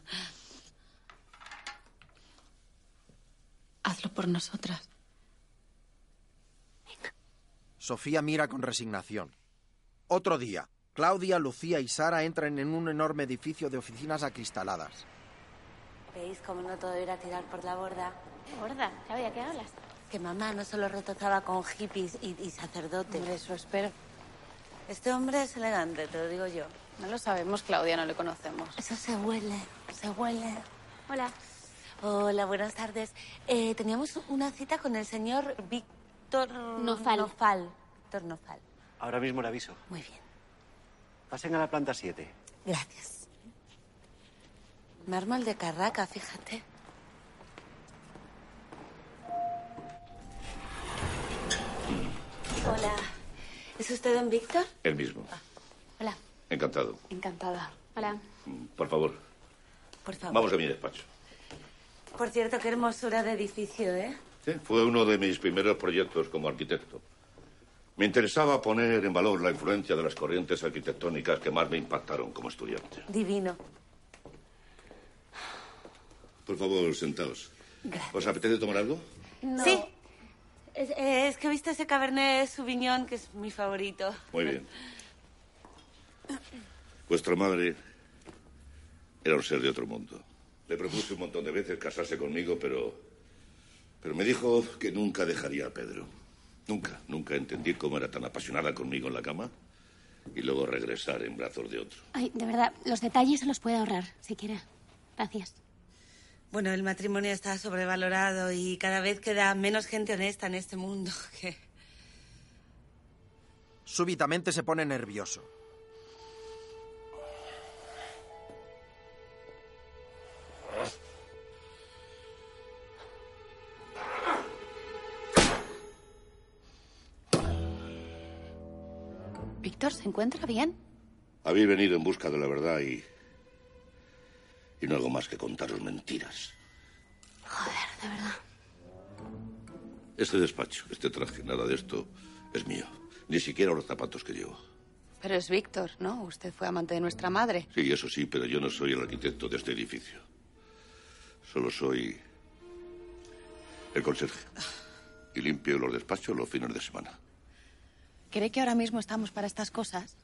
Hazlo por nosotras. Sofía mira con resignación. Otro día. Claudia, Lucía y Sara entran en un enorme edificio de oficinas acristaladas. ¿Veis cómo no todo era tirar por la borda? ¿Borda? Claudia, ¿qué hablas? Que mamá no solo retozaba con hippies y, y sacerdotes. Hombre, eso espero. Este hombre es elegante, te lo digo yo. No lo sabemos, Claudia, no le conocemos. Eso se huele, se huele. Hola. Hola, buenas tardes. Eh, teníamos una cita con el señor Víctor Nofal. Nofal. Víctor Nofal. Ahora mismo le aviso. Muy bien. Pasen a la planta 7. Gracias. Mármol de Carraca, fíjate. Hola. ¿Es usted don Víctor? El mismo. Hola. Encantado. Encantada. Hola. Por favor, Por favor. vamos a mi despacho. Por cierto, qué hermosura de edificio, ¿eh? Sí, fue uno de mis primeros proyectos como arquitecto. Me interesaba poner en valor la influencia de las corrientes arquitectónicas que más me impactaron como estudiante. Divino. Por favor, sentaos. ¿Os apetece tomar algo? Sí. Es, es que he visto ese Cabernet Sauvignon, que es mi favorito. Muy bien. Vuestra madre era un ser de otro mundo. Le propuse un montón de veces casarse conmigo, pero. Pero me dijo que nunca dejaría a Pedro. Nunca, nunca entendí cómo era tan apasionada conmigo en la cama y luego regresar en brazos de otro. Ay, de verdad, los detalles se los puede ahorrar, si quiere. Gracias. Bueno, el matrimonio está sobrevalorado y cada vez queda menos gente honesta en este mundo. (laughs) que- Súbitamente se pone nervioso. ¿Víctor se encuentra bien? Habéis venido en busca de la verdad y. y no hago más que contaros mentiras. Joder, de verdad. Este despacho, este traje, nada de esto es mío. Ni siquiera los zapatos que llevo. Pero es Víctor, ¿no? Usted fue amante de nuestra madre. Sí, eso sí, pero yo no soy el arquitecto de este edificio. Solo soy el conserje. Y limpio los despachos los fines de semana. ¿Cree que ahora mismo estamos para estas cosas?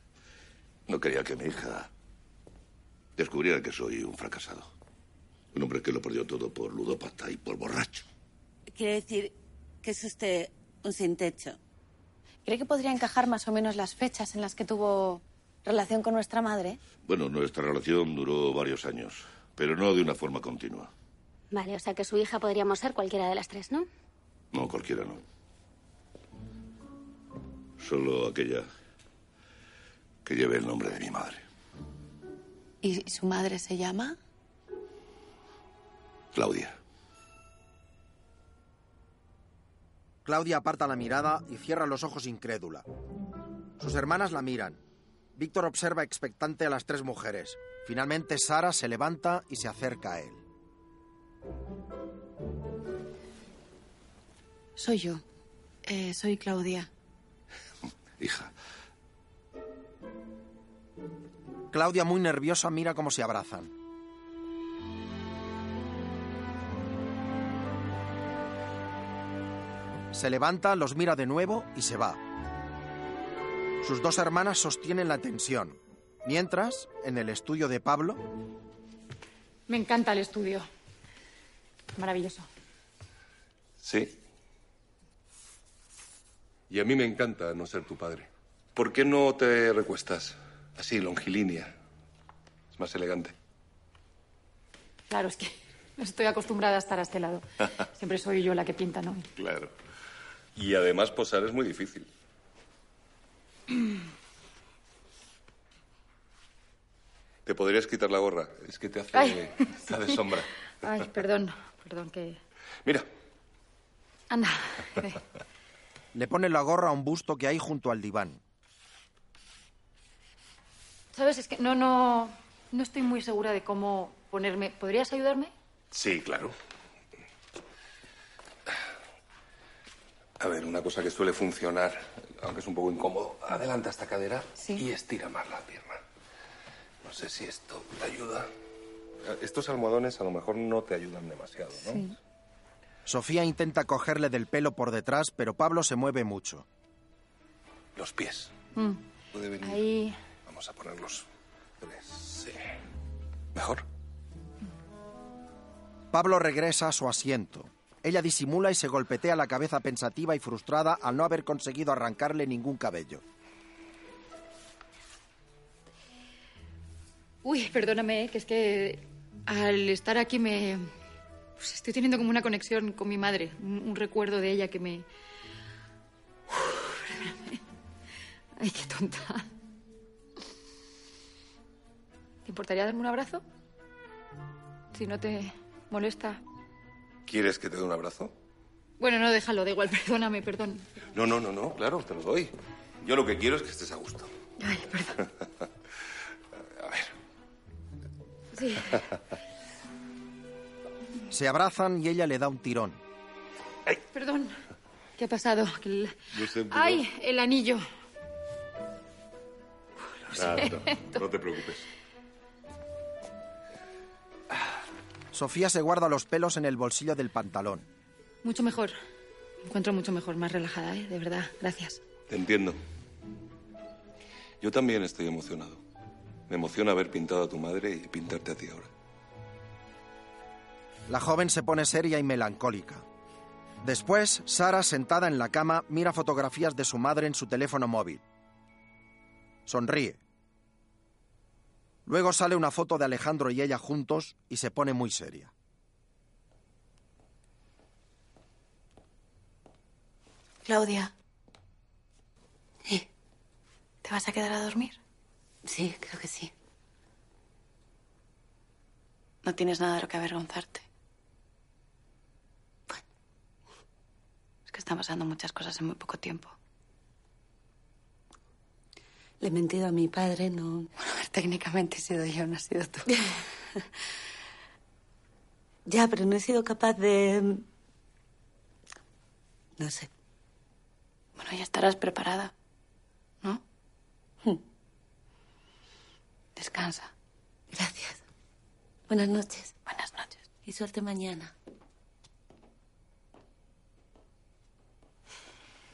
No quería que mi hija descubriera que soy un fracasado. Un hombre que lo perdió todo por ludópata y por borracho. Quiere decir que es usted un sin techo. ¿Cree que podría encajar más o menos las fechas en las que tuvo relación con nuestra madre? Bueno, nuestra relación duró varios años, pero no de una forma continua. Vale, o sea que su hija podríamos ser cualquiera de las tres, ¿no? No, cualquiera no. Solo aquella que lleve el nombre de mi madre. ¿Y su madre se llama? Claudia. Claudia aparta la mirada y cierra los ojos incrédula. Sus hermanas la miran. Víctor observa expectante a las tres mujeres. Finalmente Sara se levanta y se acerca a él. Soy yo. Eh, soy Claudia. Hija, Claudia, muy nerviosa, mira cómo se abrazan. Se levanta, los mira de nuevo y se va. Sus dos hermanas sostienen la tensión. Mientras, en el estudio de Pablo, Me encanta el estudio. Maravilloso. sí. Y a mí me encanta no ser tu padre. ¿Por qué no te recuestas? Así, longilínea. Es más elegante. Claro, es que (laughs) estoy acostumbrada a estar a este lado. (laughs) Siempre soy yo la que pinta, ¿no? Claro. Y además posar es muy difícil. (clears throat) Te podrías quitar la gorra. Es que te hace, Ay. te hace sombra. (laughs) Ay, perdón, perdón que... Mira, Anda. eh, le pone la gorra a un busto que hay junto al diván. ¿Sabes? Es que no, no, no estoy muy segura de cómo ponerme. ¿Podrías ayudarme? Sí, claro. A ver, una cosa que suele funcionar, aunque es un poco incómodo, adelanta esta cadera y estira más la pierna. No sé si esto te ayuda. Estos almohadones a lo mejor no te ayudan demasiado, ¿no? Sofía intenta cogerle del pelo por detrás, pero Pablo se mueve mucho. Los pies. Mm, Puede venir. Ahí. Vamos a ponerlos. tres, Sí. ¿Mejor? Pablo regresa a su asiento. Ella disimula y se golpetea la cabeza pensativa y frustrada al no haber conseguido arrancarle ningún cabello. Uy, perdóname, eh, que es que al estar aquí me. pues estoy teniendo como una conexión con mi madre, un, un recuerdo de ella que me. Uf, perdóname. Ay, qué tonta. ¿Te importaría darme un abrazo? Si no te molesta. ¿Quieres que te dé un abrazo? Bueno, no, déjalo, da igual, (laughs) perdóname, perdón. No, no, no, no, claro, te lo doy. Yo lo que quiero es que estés a gusto. Ay, perdón. (laughs) A ver. Sí. (laughs) Se abrazan y ella le da un tirón. Perdón. ¿Qué ha pasado? El-. Ay, el anillo. No te preocupes. Sofía se guarda los pelos en el bolsillo del pantalón. Mucho mejor. Me encuentro mucho mejor, más relajada, ¿eh? De verdad. Gracias. Te entiendo. Yo también estoy emocionado. Me emociona haber pintado a tu madre y pintarte a ti ahora. La joven se pone seria y melancólica. Después, Sara, sentada en la cama, mira fotografías de su madre en su teléfono móvil. Sonríe. Luego sale una foto de Alejandro y ella juntos y se pone muy seria. Claudia. ¿Te vas a quedar a dormir? Sí, creo que sí. No tienes nada de lo que avergonzarte. Bueno, es que están pasando muchas cosas en muy poco tiempo. Le he mentido a mi padre, no. Bueno, a ver, técnicamente he sido yo, no has sido tú. (laughs) ya, pero no he sido capaz de. No sé. Bueno, ya estarás preparada, ¿no? Hmm. Descansa. Gracias. Buenas noches. Buenas noches. Y suerte mañana.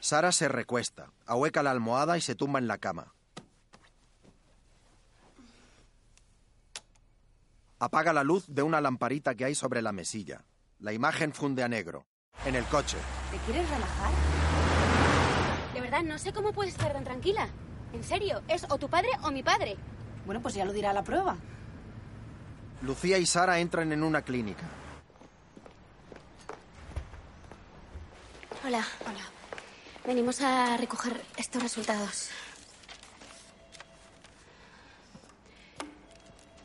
Sara se recuesta, ahueca la almohada y se tumba en la cama. Apaga la luz de una lamparita que hay sobre la mesilla. La imagen funde a negro. En el coche, ¿Te quieres relajar? De verdad, no sé cómo puedes estar tan tranquila. En serio, es o tu padre o mi padre. Bueno, pues ya lo dirá la prueba. Lucía y Sara entran en una clínica. Hola. Hola. Venimos a recoger estos resultados.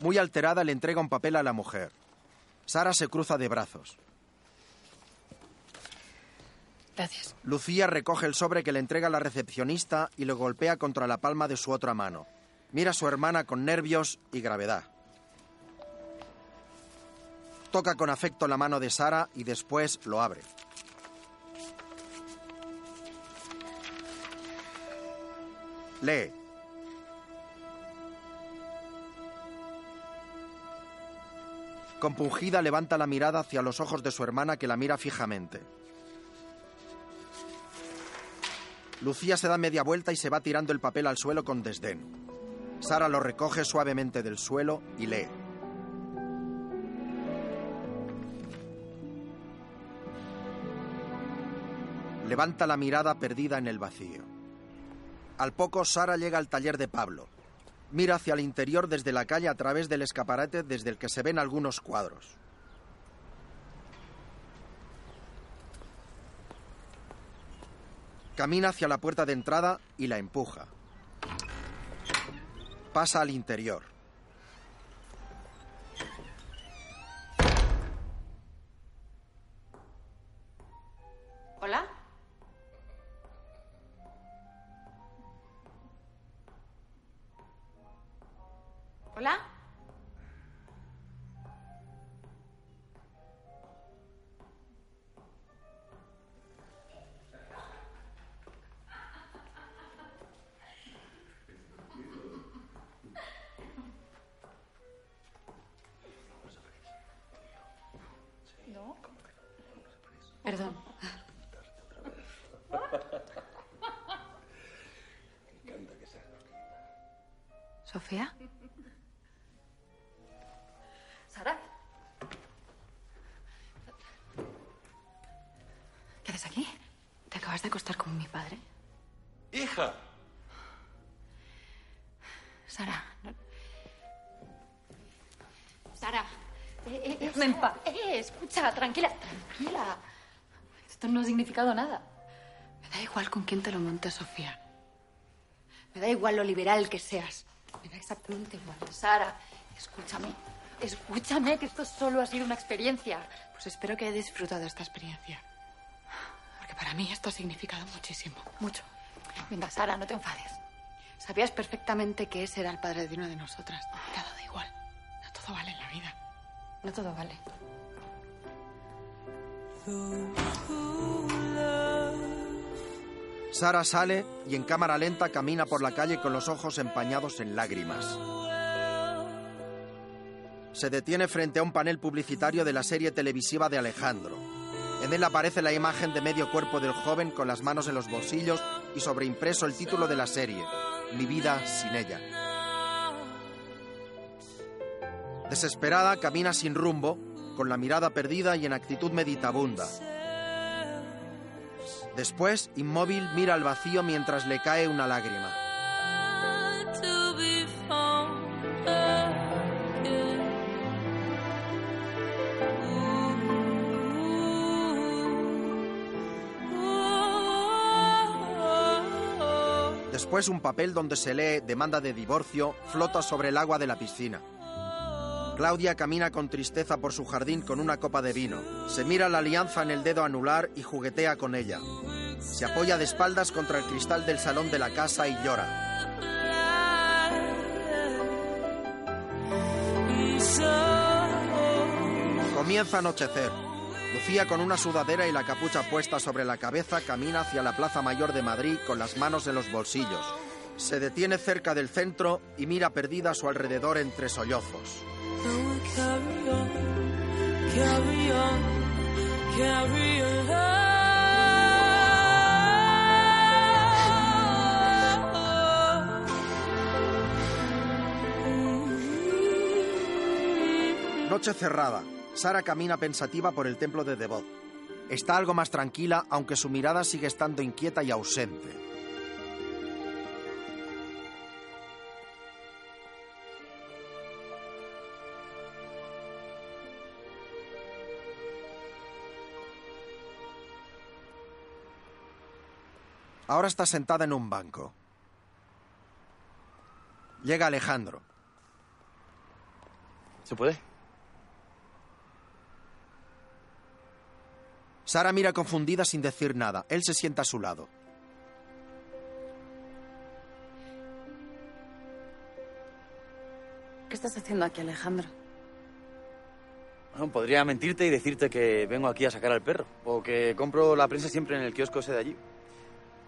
Muy alterada le entrega un papel a la mujer. Sara se cruza de brazos. Gracias. Lucía recoge el sobre que le entrega la recepcionista y lo golpea contra la palma de su otra mano. Mira a su hermana con nervios y gravedad. Toca con afecto la mano de Sara y después lo abre. Lee. Compungida levanta la mirada hacia los ojos de su hermana que la mira fijamente. Lucía se da media vuelta y se va tirando el papel al suelo con desdén. Sara lo recoge suavemente del suelo y lee. Levanta la mirada perdida en el vacío. Al poco, Sara llega al taller de Pablo. Mira hacia el interior desde la calle a través del escaparate desde el que se ven algunos cuadros. Camina hacia la puerta de entrada y la empuja. Pasa al interior. ¿Hola? No. Perdón. (laughs) ¿Sofía? Eh, eh, déjame en paz. Eh, escucha, tranquila, tranquila. Esto no ha significado nada. me da igual con quién te lo montes, Sofía. Me da igual lo liberal que seas. Me da exactamente igual. Sara, escúchame. Escúchame, que esto solo ha sido una experiencia. Pues espero que he disfrutado esta experiencia. Porque para mí esto ha significado muchísimo. Mucho. Venga, Sara, no te enfades. Sabías perfectamente que ese era el padre de una de nosotras. Te ha dado igual. No todo vale en la vida. No todo vale. Sara sale y en cámara lenta camina por la calle con los ojos empañados en lágrimas. Se detiene frente a un panel publicitario de la serie televisiva de Alejandro. En él aparece la imagen de medio cuerpo del joven con las manos en los bolsillos y sobreimpreso el título de la serie, Mi vida sin ella. Desesperada, camina sin rumbo, con la mirada perdida y en actitud meditabunda. Después, inmóvil, mira al vacío mientras le cae una lágrima. Después, un papel donde se lee demanda de divorcio flota sobre el agua de la piscina. Claudia camina con tristeza por su jardín con una copa de vino. Se mira la alianza en el dedo anular y juguetea con ella. Se apoya de espaldas contra el cristal del salón de la casa y llora. Comienza a anochecer. Lucía, con una sudadera y la capucha puesta sobre la cabeza, camina hacia la Plaza Mayor de Madrid con las manos en los bolsillos. Se detiene cerca del centro y mira perdida a su alrededor entre sollozos. Noche cerrada. Sara camina pensativa por el templo de Devot. Está algo más tranquila, aunque su mirada sigue estando inquieta y ausente. Ahora está sentada en un banco. Llega Alejandro. ¿Se puede? Sara mira confundida sin decir nada. Él se sienta a su lado. ¿Qué estás haciendo aquí, Alejandro? Bueno, podría mentirte y decirte que vengo aquí a sacar al perro. O que compro la prensa siempre en el kiosco ese de allí.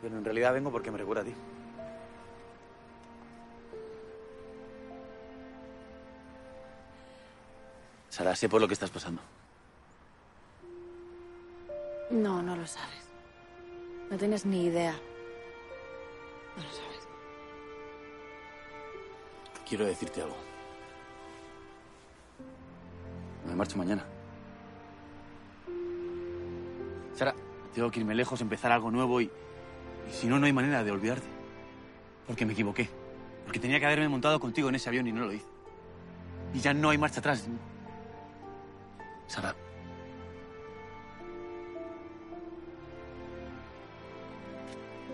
Pero en realidad vengo porque me recuerda a ti. Sara, sé por lo que estás pasando. No, no lo sabes. No tienes ni idea. No lo sabes. Quiero decirte algo. Me marcho mañana. Sara, tengo que irme lejos, empezar algo nuevo y, y si no, no hay manera de olvidarte. Porque me equivoqué. Porque tenía que haberme montado contigo en ese avión y no lo hice. Y ya no hay marcha atrás. Sara.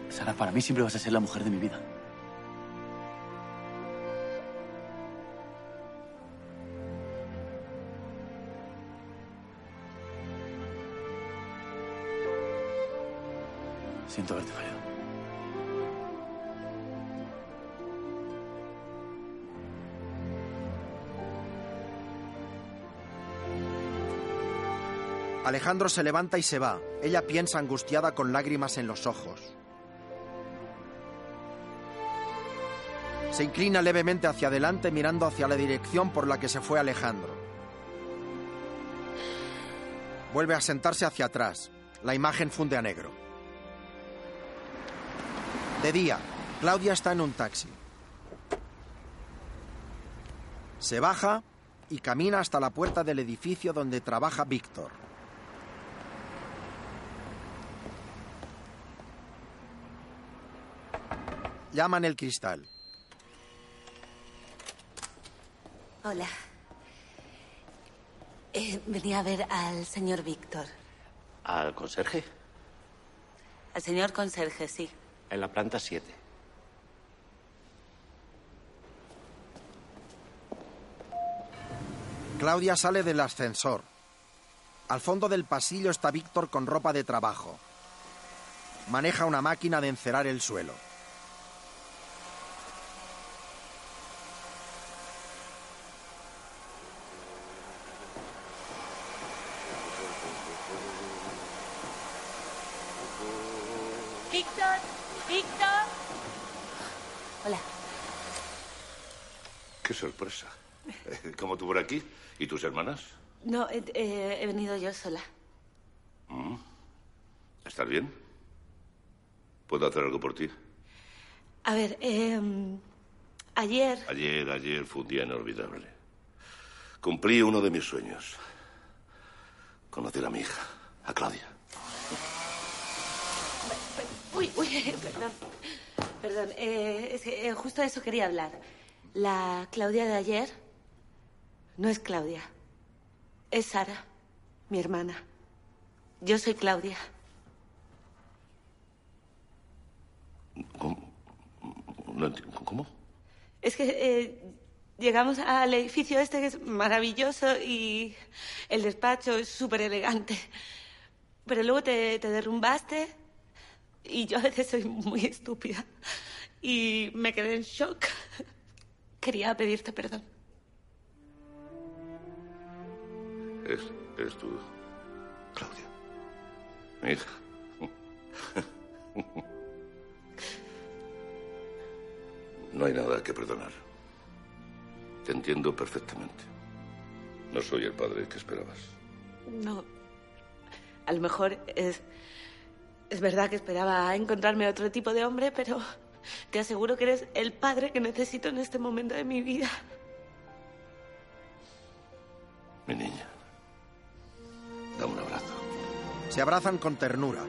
Sara, para mí siempre vas a ser la mujer de mi vida. Siento haberte fallado. Alejandro se levanta y se va. Ella piensa angustiada con lágrimas en los ojos. Se inclina levemente hacia adelante mirando hacia la dirección por la que se fue Alejandro. Vuelve a sentarse hacia atrás. La imagen funde a negro. De día, Claudia está en un taxi. Se baja y camina hasta la puerta del edificio donde trabaja Víctor. Llaman el cristal. Hola. Eh, venía a ver al señor Víctor. ¿Al conserje? Al señor conserje, sí. En la planta 7. Claudia sale del ascensor. Al fondo del pasillo está Víctor con ropa de trabajo. Maneja una máquina de encerar el suelo. Víctor, Víctor. Hola. Qué sorpresa. ¿Cómo tú por aquí? ¿Y tus hermanas? No, eh, eh, he venido yo sola. Mm. ¿Estás bien? ¿Puedo hacer algo por ti? A ver, eh, ayer... Ayer, ayer fue un día inolvidable. Cumplí uno de mis sueños. Conocer a mi hija, a Claudia. Uy, uy, (laughs) perdón. Perdón, eh, es que eh, justo de eso quería hablar. La Claudia de ayer no es Claudia. Es Sara, mi hermana. Yo soy Claudia. Entiendo. ¿Cómo? Es que eh, llegamos al edificio este que es maravilloso y el despacho es súper elegante. Pero luego te, te derrumbaste y yo a veces soy muy estúpida y me quedé en shock. Quería pedirte perdón. Es, es tu Claudia. Mi hija. No hay nada que perdonar. Te entiendo perfectamente. No soy el padre que esperabas. No. A lo mejor es. Es verdad que esperaba encontrarme a otro tipo de hombre, pero te aseguro que eres el padre que necesito en este momento de mi vida. Mi niña. Dame un abrazo. Se abrazan con ternura.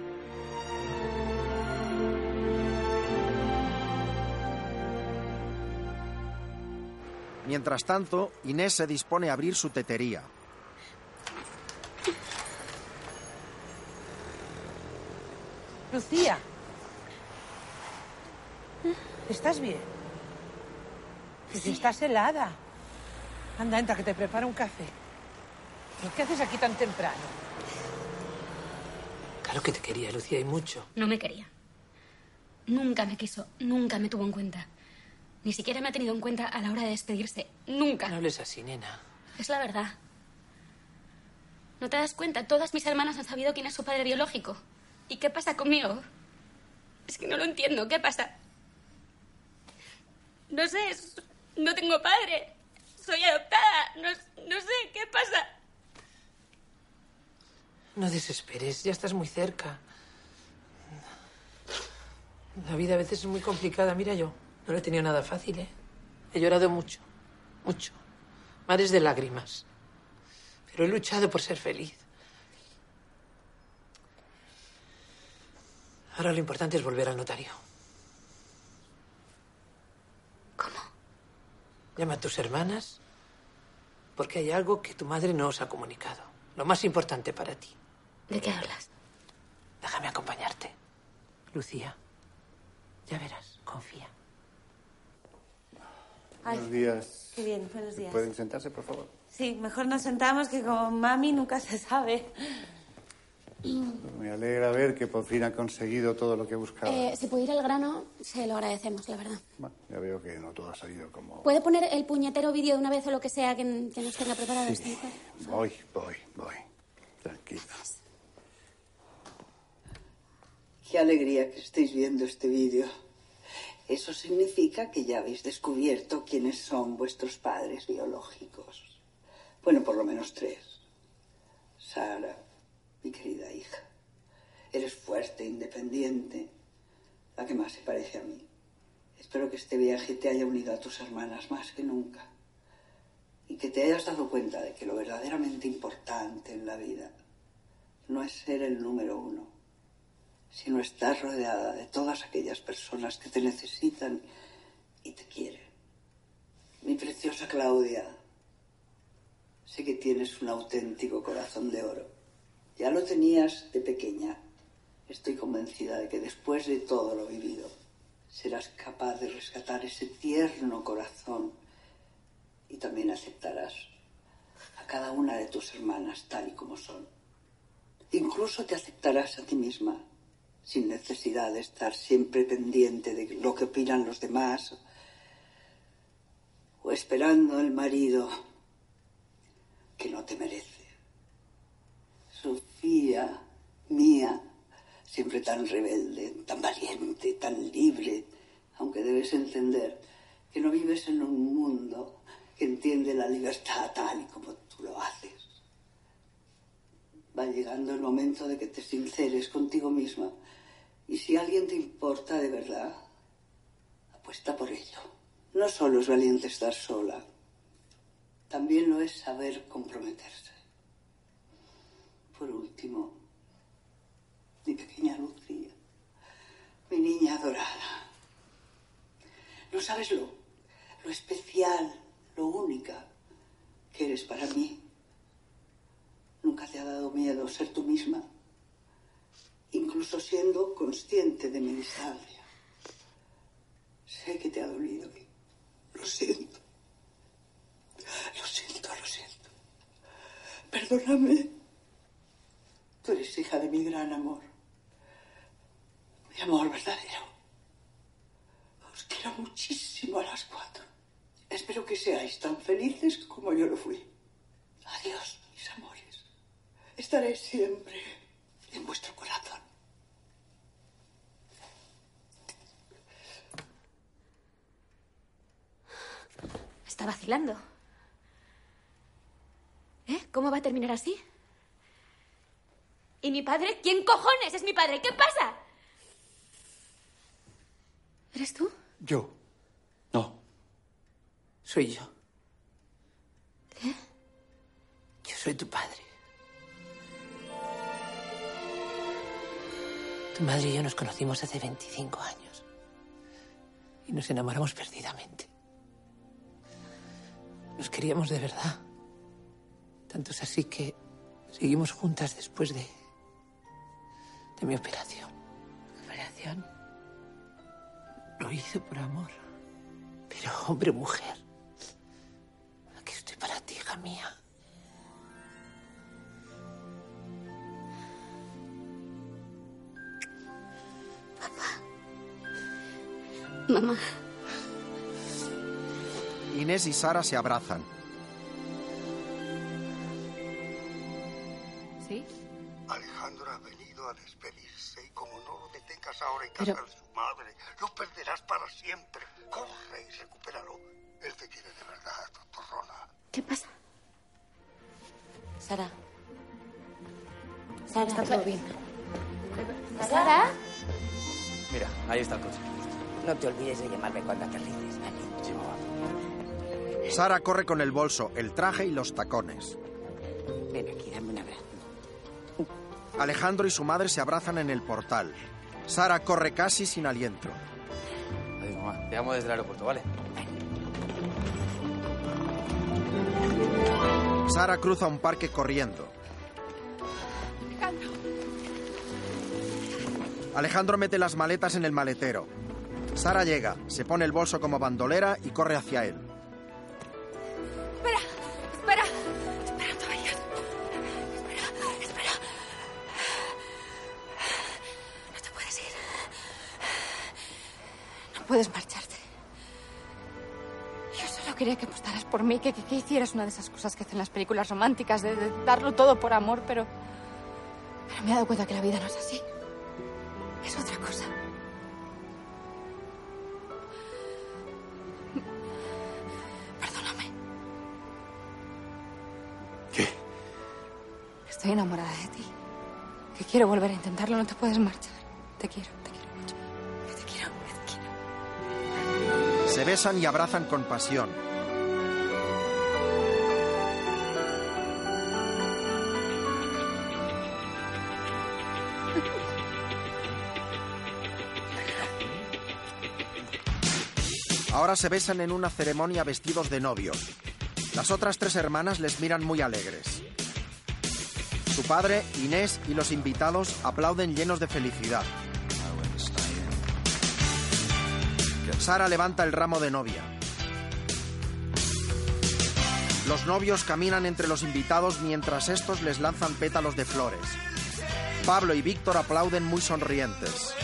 Mientras tanto, Inés se dispone a abrir su tetería. Lucía. ¿Estás bien? Que si estás helada. Anda, entra, que te preparo un café. ¿Pero qué haces aquí tan temprano? Claro que te quería, Lucía, y mucho. No me quería. Nunca me quiso, nunca me tuvo en cuenta. Ni siquiera me ha tenido en cuenta a la hora de despedirse. Nunca. No hables así, nena. Es la verdad. ¿No te das cuenta? Todas mis hermanas han sabido quién es su padre biológico. ¿Y qué pasa conmigo? Es que no lo entiendo. ¿Qué pasa? No sé. No tengo padre. Soy adoptada. No, no sé. ¿Qué pasa? No desesperes, ya estás muy cerca. La vida a veces es muy complicada. Mira yo, no lo he tenido nada fácil, ¿eh? He llorado mucho, mucho. Mares de lágrimas. Pero he luchado por ser feliz. Ahora lo importante es volver al notario. Llama a tus hermanas porque hay algo que tu madre no os ha comunicado. Lo más importante para ti. ¿De qué hablas? Déjame acompañarte. Lucía, ya verás, confía. Ay, Buenos días. Qué bien, buenos días. ¿Pueden sentarse, por favor? Sí, mejor nos sentamos que con mami nunca se sabe. Me alegra ver que por fin ha conseguido todo lo que buscaba. Eh, si puede ir al grano, se lo agradecemos, la verdad. Bueno, ya veo que no todo ha salido como... ¿Puede poner el puñetero vídeo de una vez o lo que sea que, que nos tenga preparados? Sí. Nico? Voy, voy, voy. Tranquila. Qué alegría que estéis viendo este vídeo. Eso significa que ya habéis descubierto quiénes son vuestros padres biológicos. Bueno, por lo menos tres. Sara, mi querida hija. Eres fuerte, independiente, la que más se parece a mí. Espero que este viaje te haya unido a tus hermanas más que nunca. Y que te hayas dado cuenta de que lo verdaderamente importante en la vida no es ser el número uno, sino estar rodeada de todas aquellas personas que te necesitan y te quieren. Mi preciosa Claudia, sé que tienes un auténtico corazón de oro. Ya lo tenías de pequeña. Estoy convencida de que después de todo lo vivido, serás capaz de rescatar ese tierno corazón y también aceptarás a cada una de tus hermanas tal y como son. Incluso te aceptarás a ti misma sin necesidad de estar siempre pendiente de lo que opinan los demás o esperando el marido que no te merece. Mía, siempre tan rebelde, tan valiente, tan libre, aunque debes entender que no vives en un mundo que entiende la libertad tal y como tú lo haces. Va llegando el momento de que te sinceres contigo misma y si alguien te importa de verdad, apuesta por ello. No solo es valiente estar sola, también lo es saber comprometerse. Por último, mi pequeña Lucía, mi niña adorada. No sabes lo, lo especial, lo única que eres para mí. Nunca te ha dado miedo ser tú misma, incluso siendo consciente de mi distancia. Sé que te ha dolido lo siento. Lo siento, lo siento. Perdóname. Tú eres hija de mi gran amor. Mi amor verdadero. Os quiero muchísimo a las cuatro. Espero que seáis tan felices como yo lo fui. Adiós, mis amores. Estaré siempre en vuestro corazón. Está vacilando. ¿Eh? ¿Cómo va a terminar así? ¿Y mi padre? ¿Quién cojones es mi padre? ¿Qué pasa? ¿Eres tú? Yo. Soy yo. ¿Qué? Yo soy tu padre. Tu madre y yo nos conocimos hace 25 años. Y nos enamoramos perdidamente. Nos queríamos de verdad. Tanto es así que seguimos juntas después de. De mi operación. ¿Operación? Lo hice por amor. Pero hombre, mujer. Aquí estoy para ti, hija mía. Mamá. Inés y Sara se abrazan. Venido a despedirse y como no lo detengas ahora en casa Pero- de su madre, lo perderás para siempre. Corre y recupéralo. Él te quiere de verdad, tontorrona. ¿Qué pasa? Sara. Sara, Está todo bien. ¿Sara? Mira, ahí está el coche. No te olvides de llamarme cuando aterrices, ¿vale? Sara corre con el bolso, el traje y los tacones. Ven aquí, dame. Alejandro y su madre se abrazan en el portal. Sara corre casi sin aliento. Adiós, mamá. Te llamo desde el aeropuerto, ¿vale? Sara cruza un parque corriendo. Alejandro mete las maletas en el maletero. Sara llega, se pone el bolso como bandolera y corre hacia él. Puedes marcharte. Yo solo quería que apostaras por mí, que, que, que hicieras una de esas cosas que hacen las películas románticas, de, de darlo todo por amor, pero... Pero me he dado cuenta que la vida no es así. Es otra cosa. Perdóname. ¿Qué? Estoy enamorada de ti. Que quiero volver a intentarlo, no te puedes marchar. Te quiero, besan y abrazan con pasión. Ahora se besan en una ceremonia vestidos de novio. Las otras tres hermanas les miran muy alegres. Su padre, Inés y los invitados aplauden llenos de felicidad. Sara levanta el ramo de novia. Los novios caminan entre los invitados mientras estos les lanzan pétalos de flores. Pablo y Víctor aplauden muy sonrientes.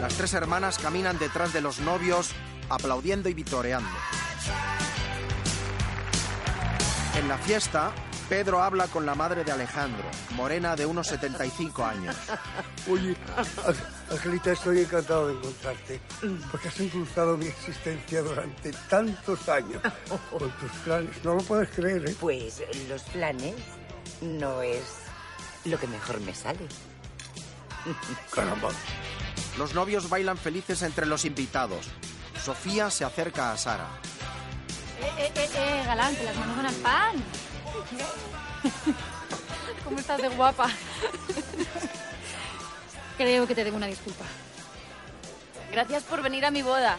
Las tres hermanas caminan detrás de los novios, aplaudiendo y vitoreando. En la fiesta, Pedro habla con la madre de Alejandro, morena de unos 75 años. Oye, Angelita, estoy encantado de encontrarte, porque has impulsado mi existencia durante tantos años con tus planes. No lo puedes creer, ¿eh? Pues los planes no es lo que mejor me sale. Caramba. Los novios bailan felices entre los invitados. Sofía se acerca a Sara. Eh, eh, eh, eh, galán, que las manos van al pan. (laughs) ¿Cómo estás de guapa? Creo que te debo una disculpa. Gracias por venir a mi boda.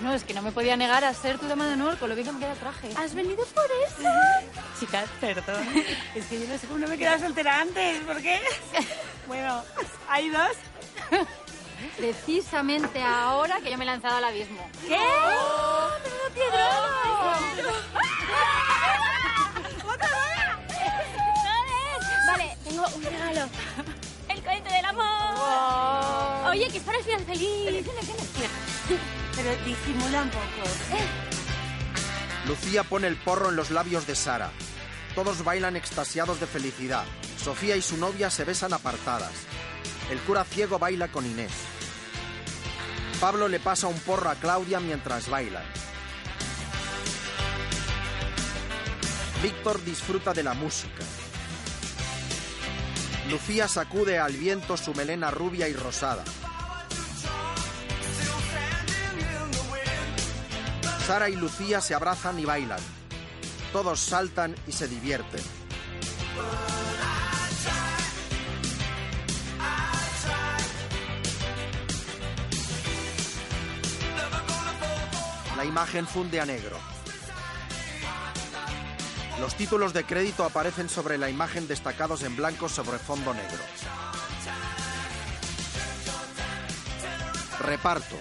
No, es que no me podía negar a ser tu dama de honor con lo bien que me queda el traje. ¿Has venido por eso? (laughs) Chicas, perdón. (laughs) Es que yo no sé cómo no me he quedado soltera antes. ¿Por qué? Bueno, hay dos. Precisamente ahora que yo me he lanzado al abismo. ¿Qué? ¡Oh! Vale, tengo un regalo. (laughs) El cohete del amor. Oye, que es para el final feliz. Pero disimula un poco. Lucía pone el porro en los labios de Sara. Todos bailan extasiados de felicidad. Sofía y su novia se besan apartadas. El cura ciego baila con Inés. Pablo le pasa un porro a Claudia mientras bailan. Víctor disfruta de la música. Lucía sacude al viento su melena rubia y rosada. Sara y Lucía se abrazan y bailan. Todos saltan y se divierten. La imagen funde a negro. Los títulos de crédito aparecen sobre la imagen destacados en blanco sobre fondo negro. Reparto.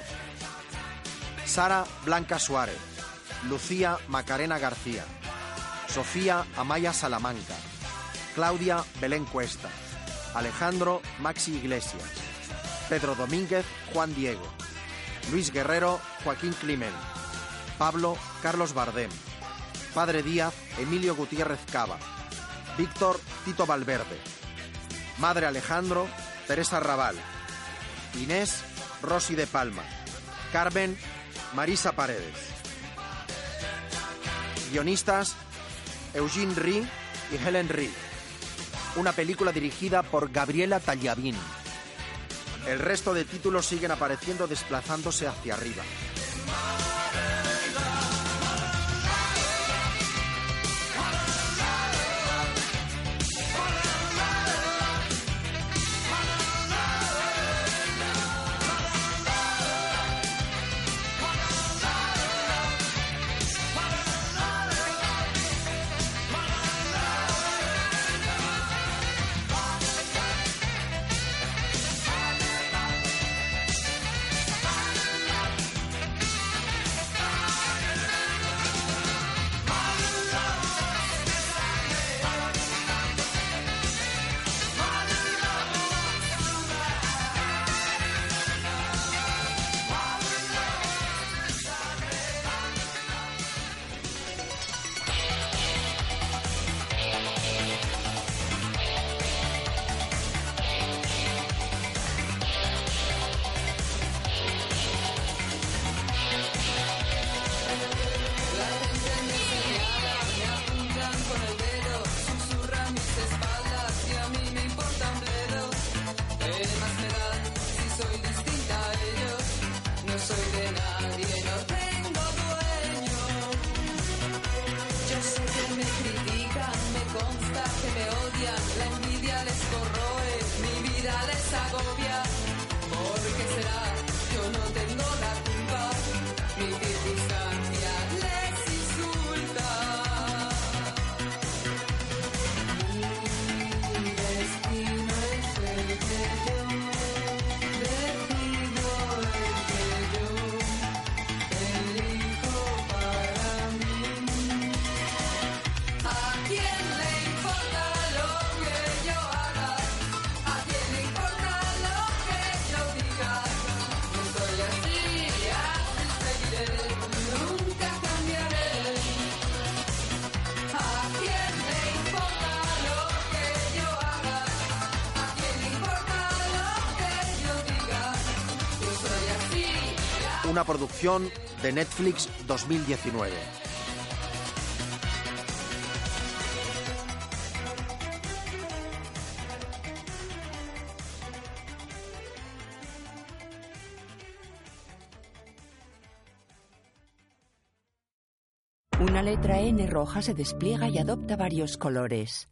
Sara Blanca Suárez. Lucía Macarena García. Sofía Amaya Salamanca. Claudia Belén Cuesta. Alejandro Maxi Iglesias. Pedro Domínguez Juan Diego. Luis Guerrero Joaquín Climent. Pablo Carlos Bardem. Padre Díaz Emilio Gutiérrez Cava. Víctor Tito Valverde. Madre Alejandro Teresa Raval. Inés Rosy de Palma. Carmen Marisa Paredes. Guionistas Eugene Ri y Helen Ri. Una película dirigida por Gabriela Tagliavini. El resto de títulos siguen apareciendo desplazándose hacia arriba. Una producción de Netflix 2019. Una letra N roja se despliega y adopta varios colores.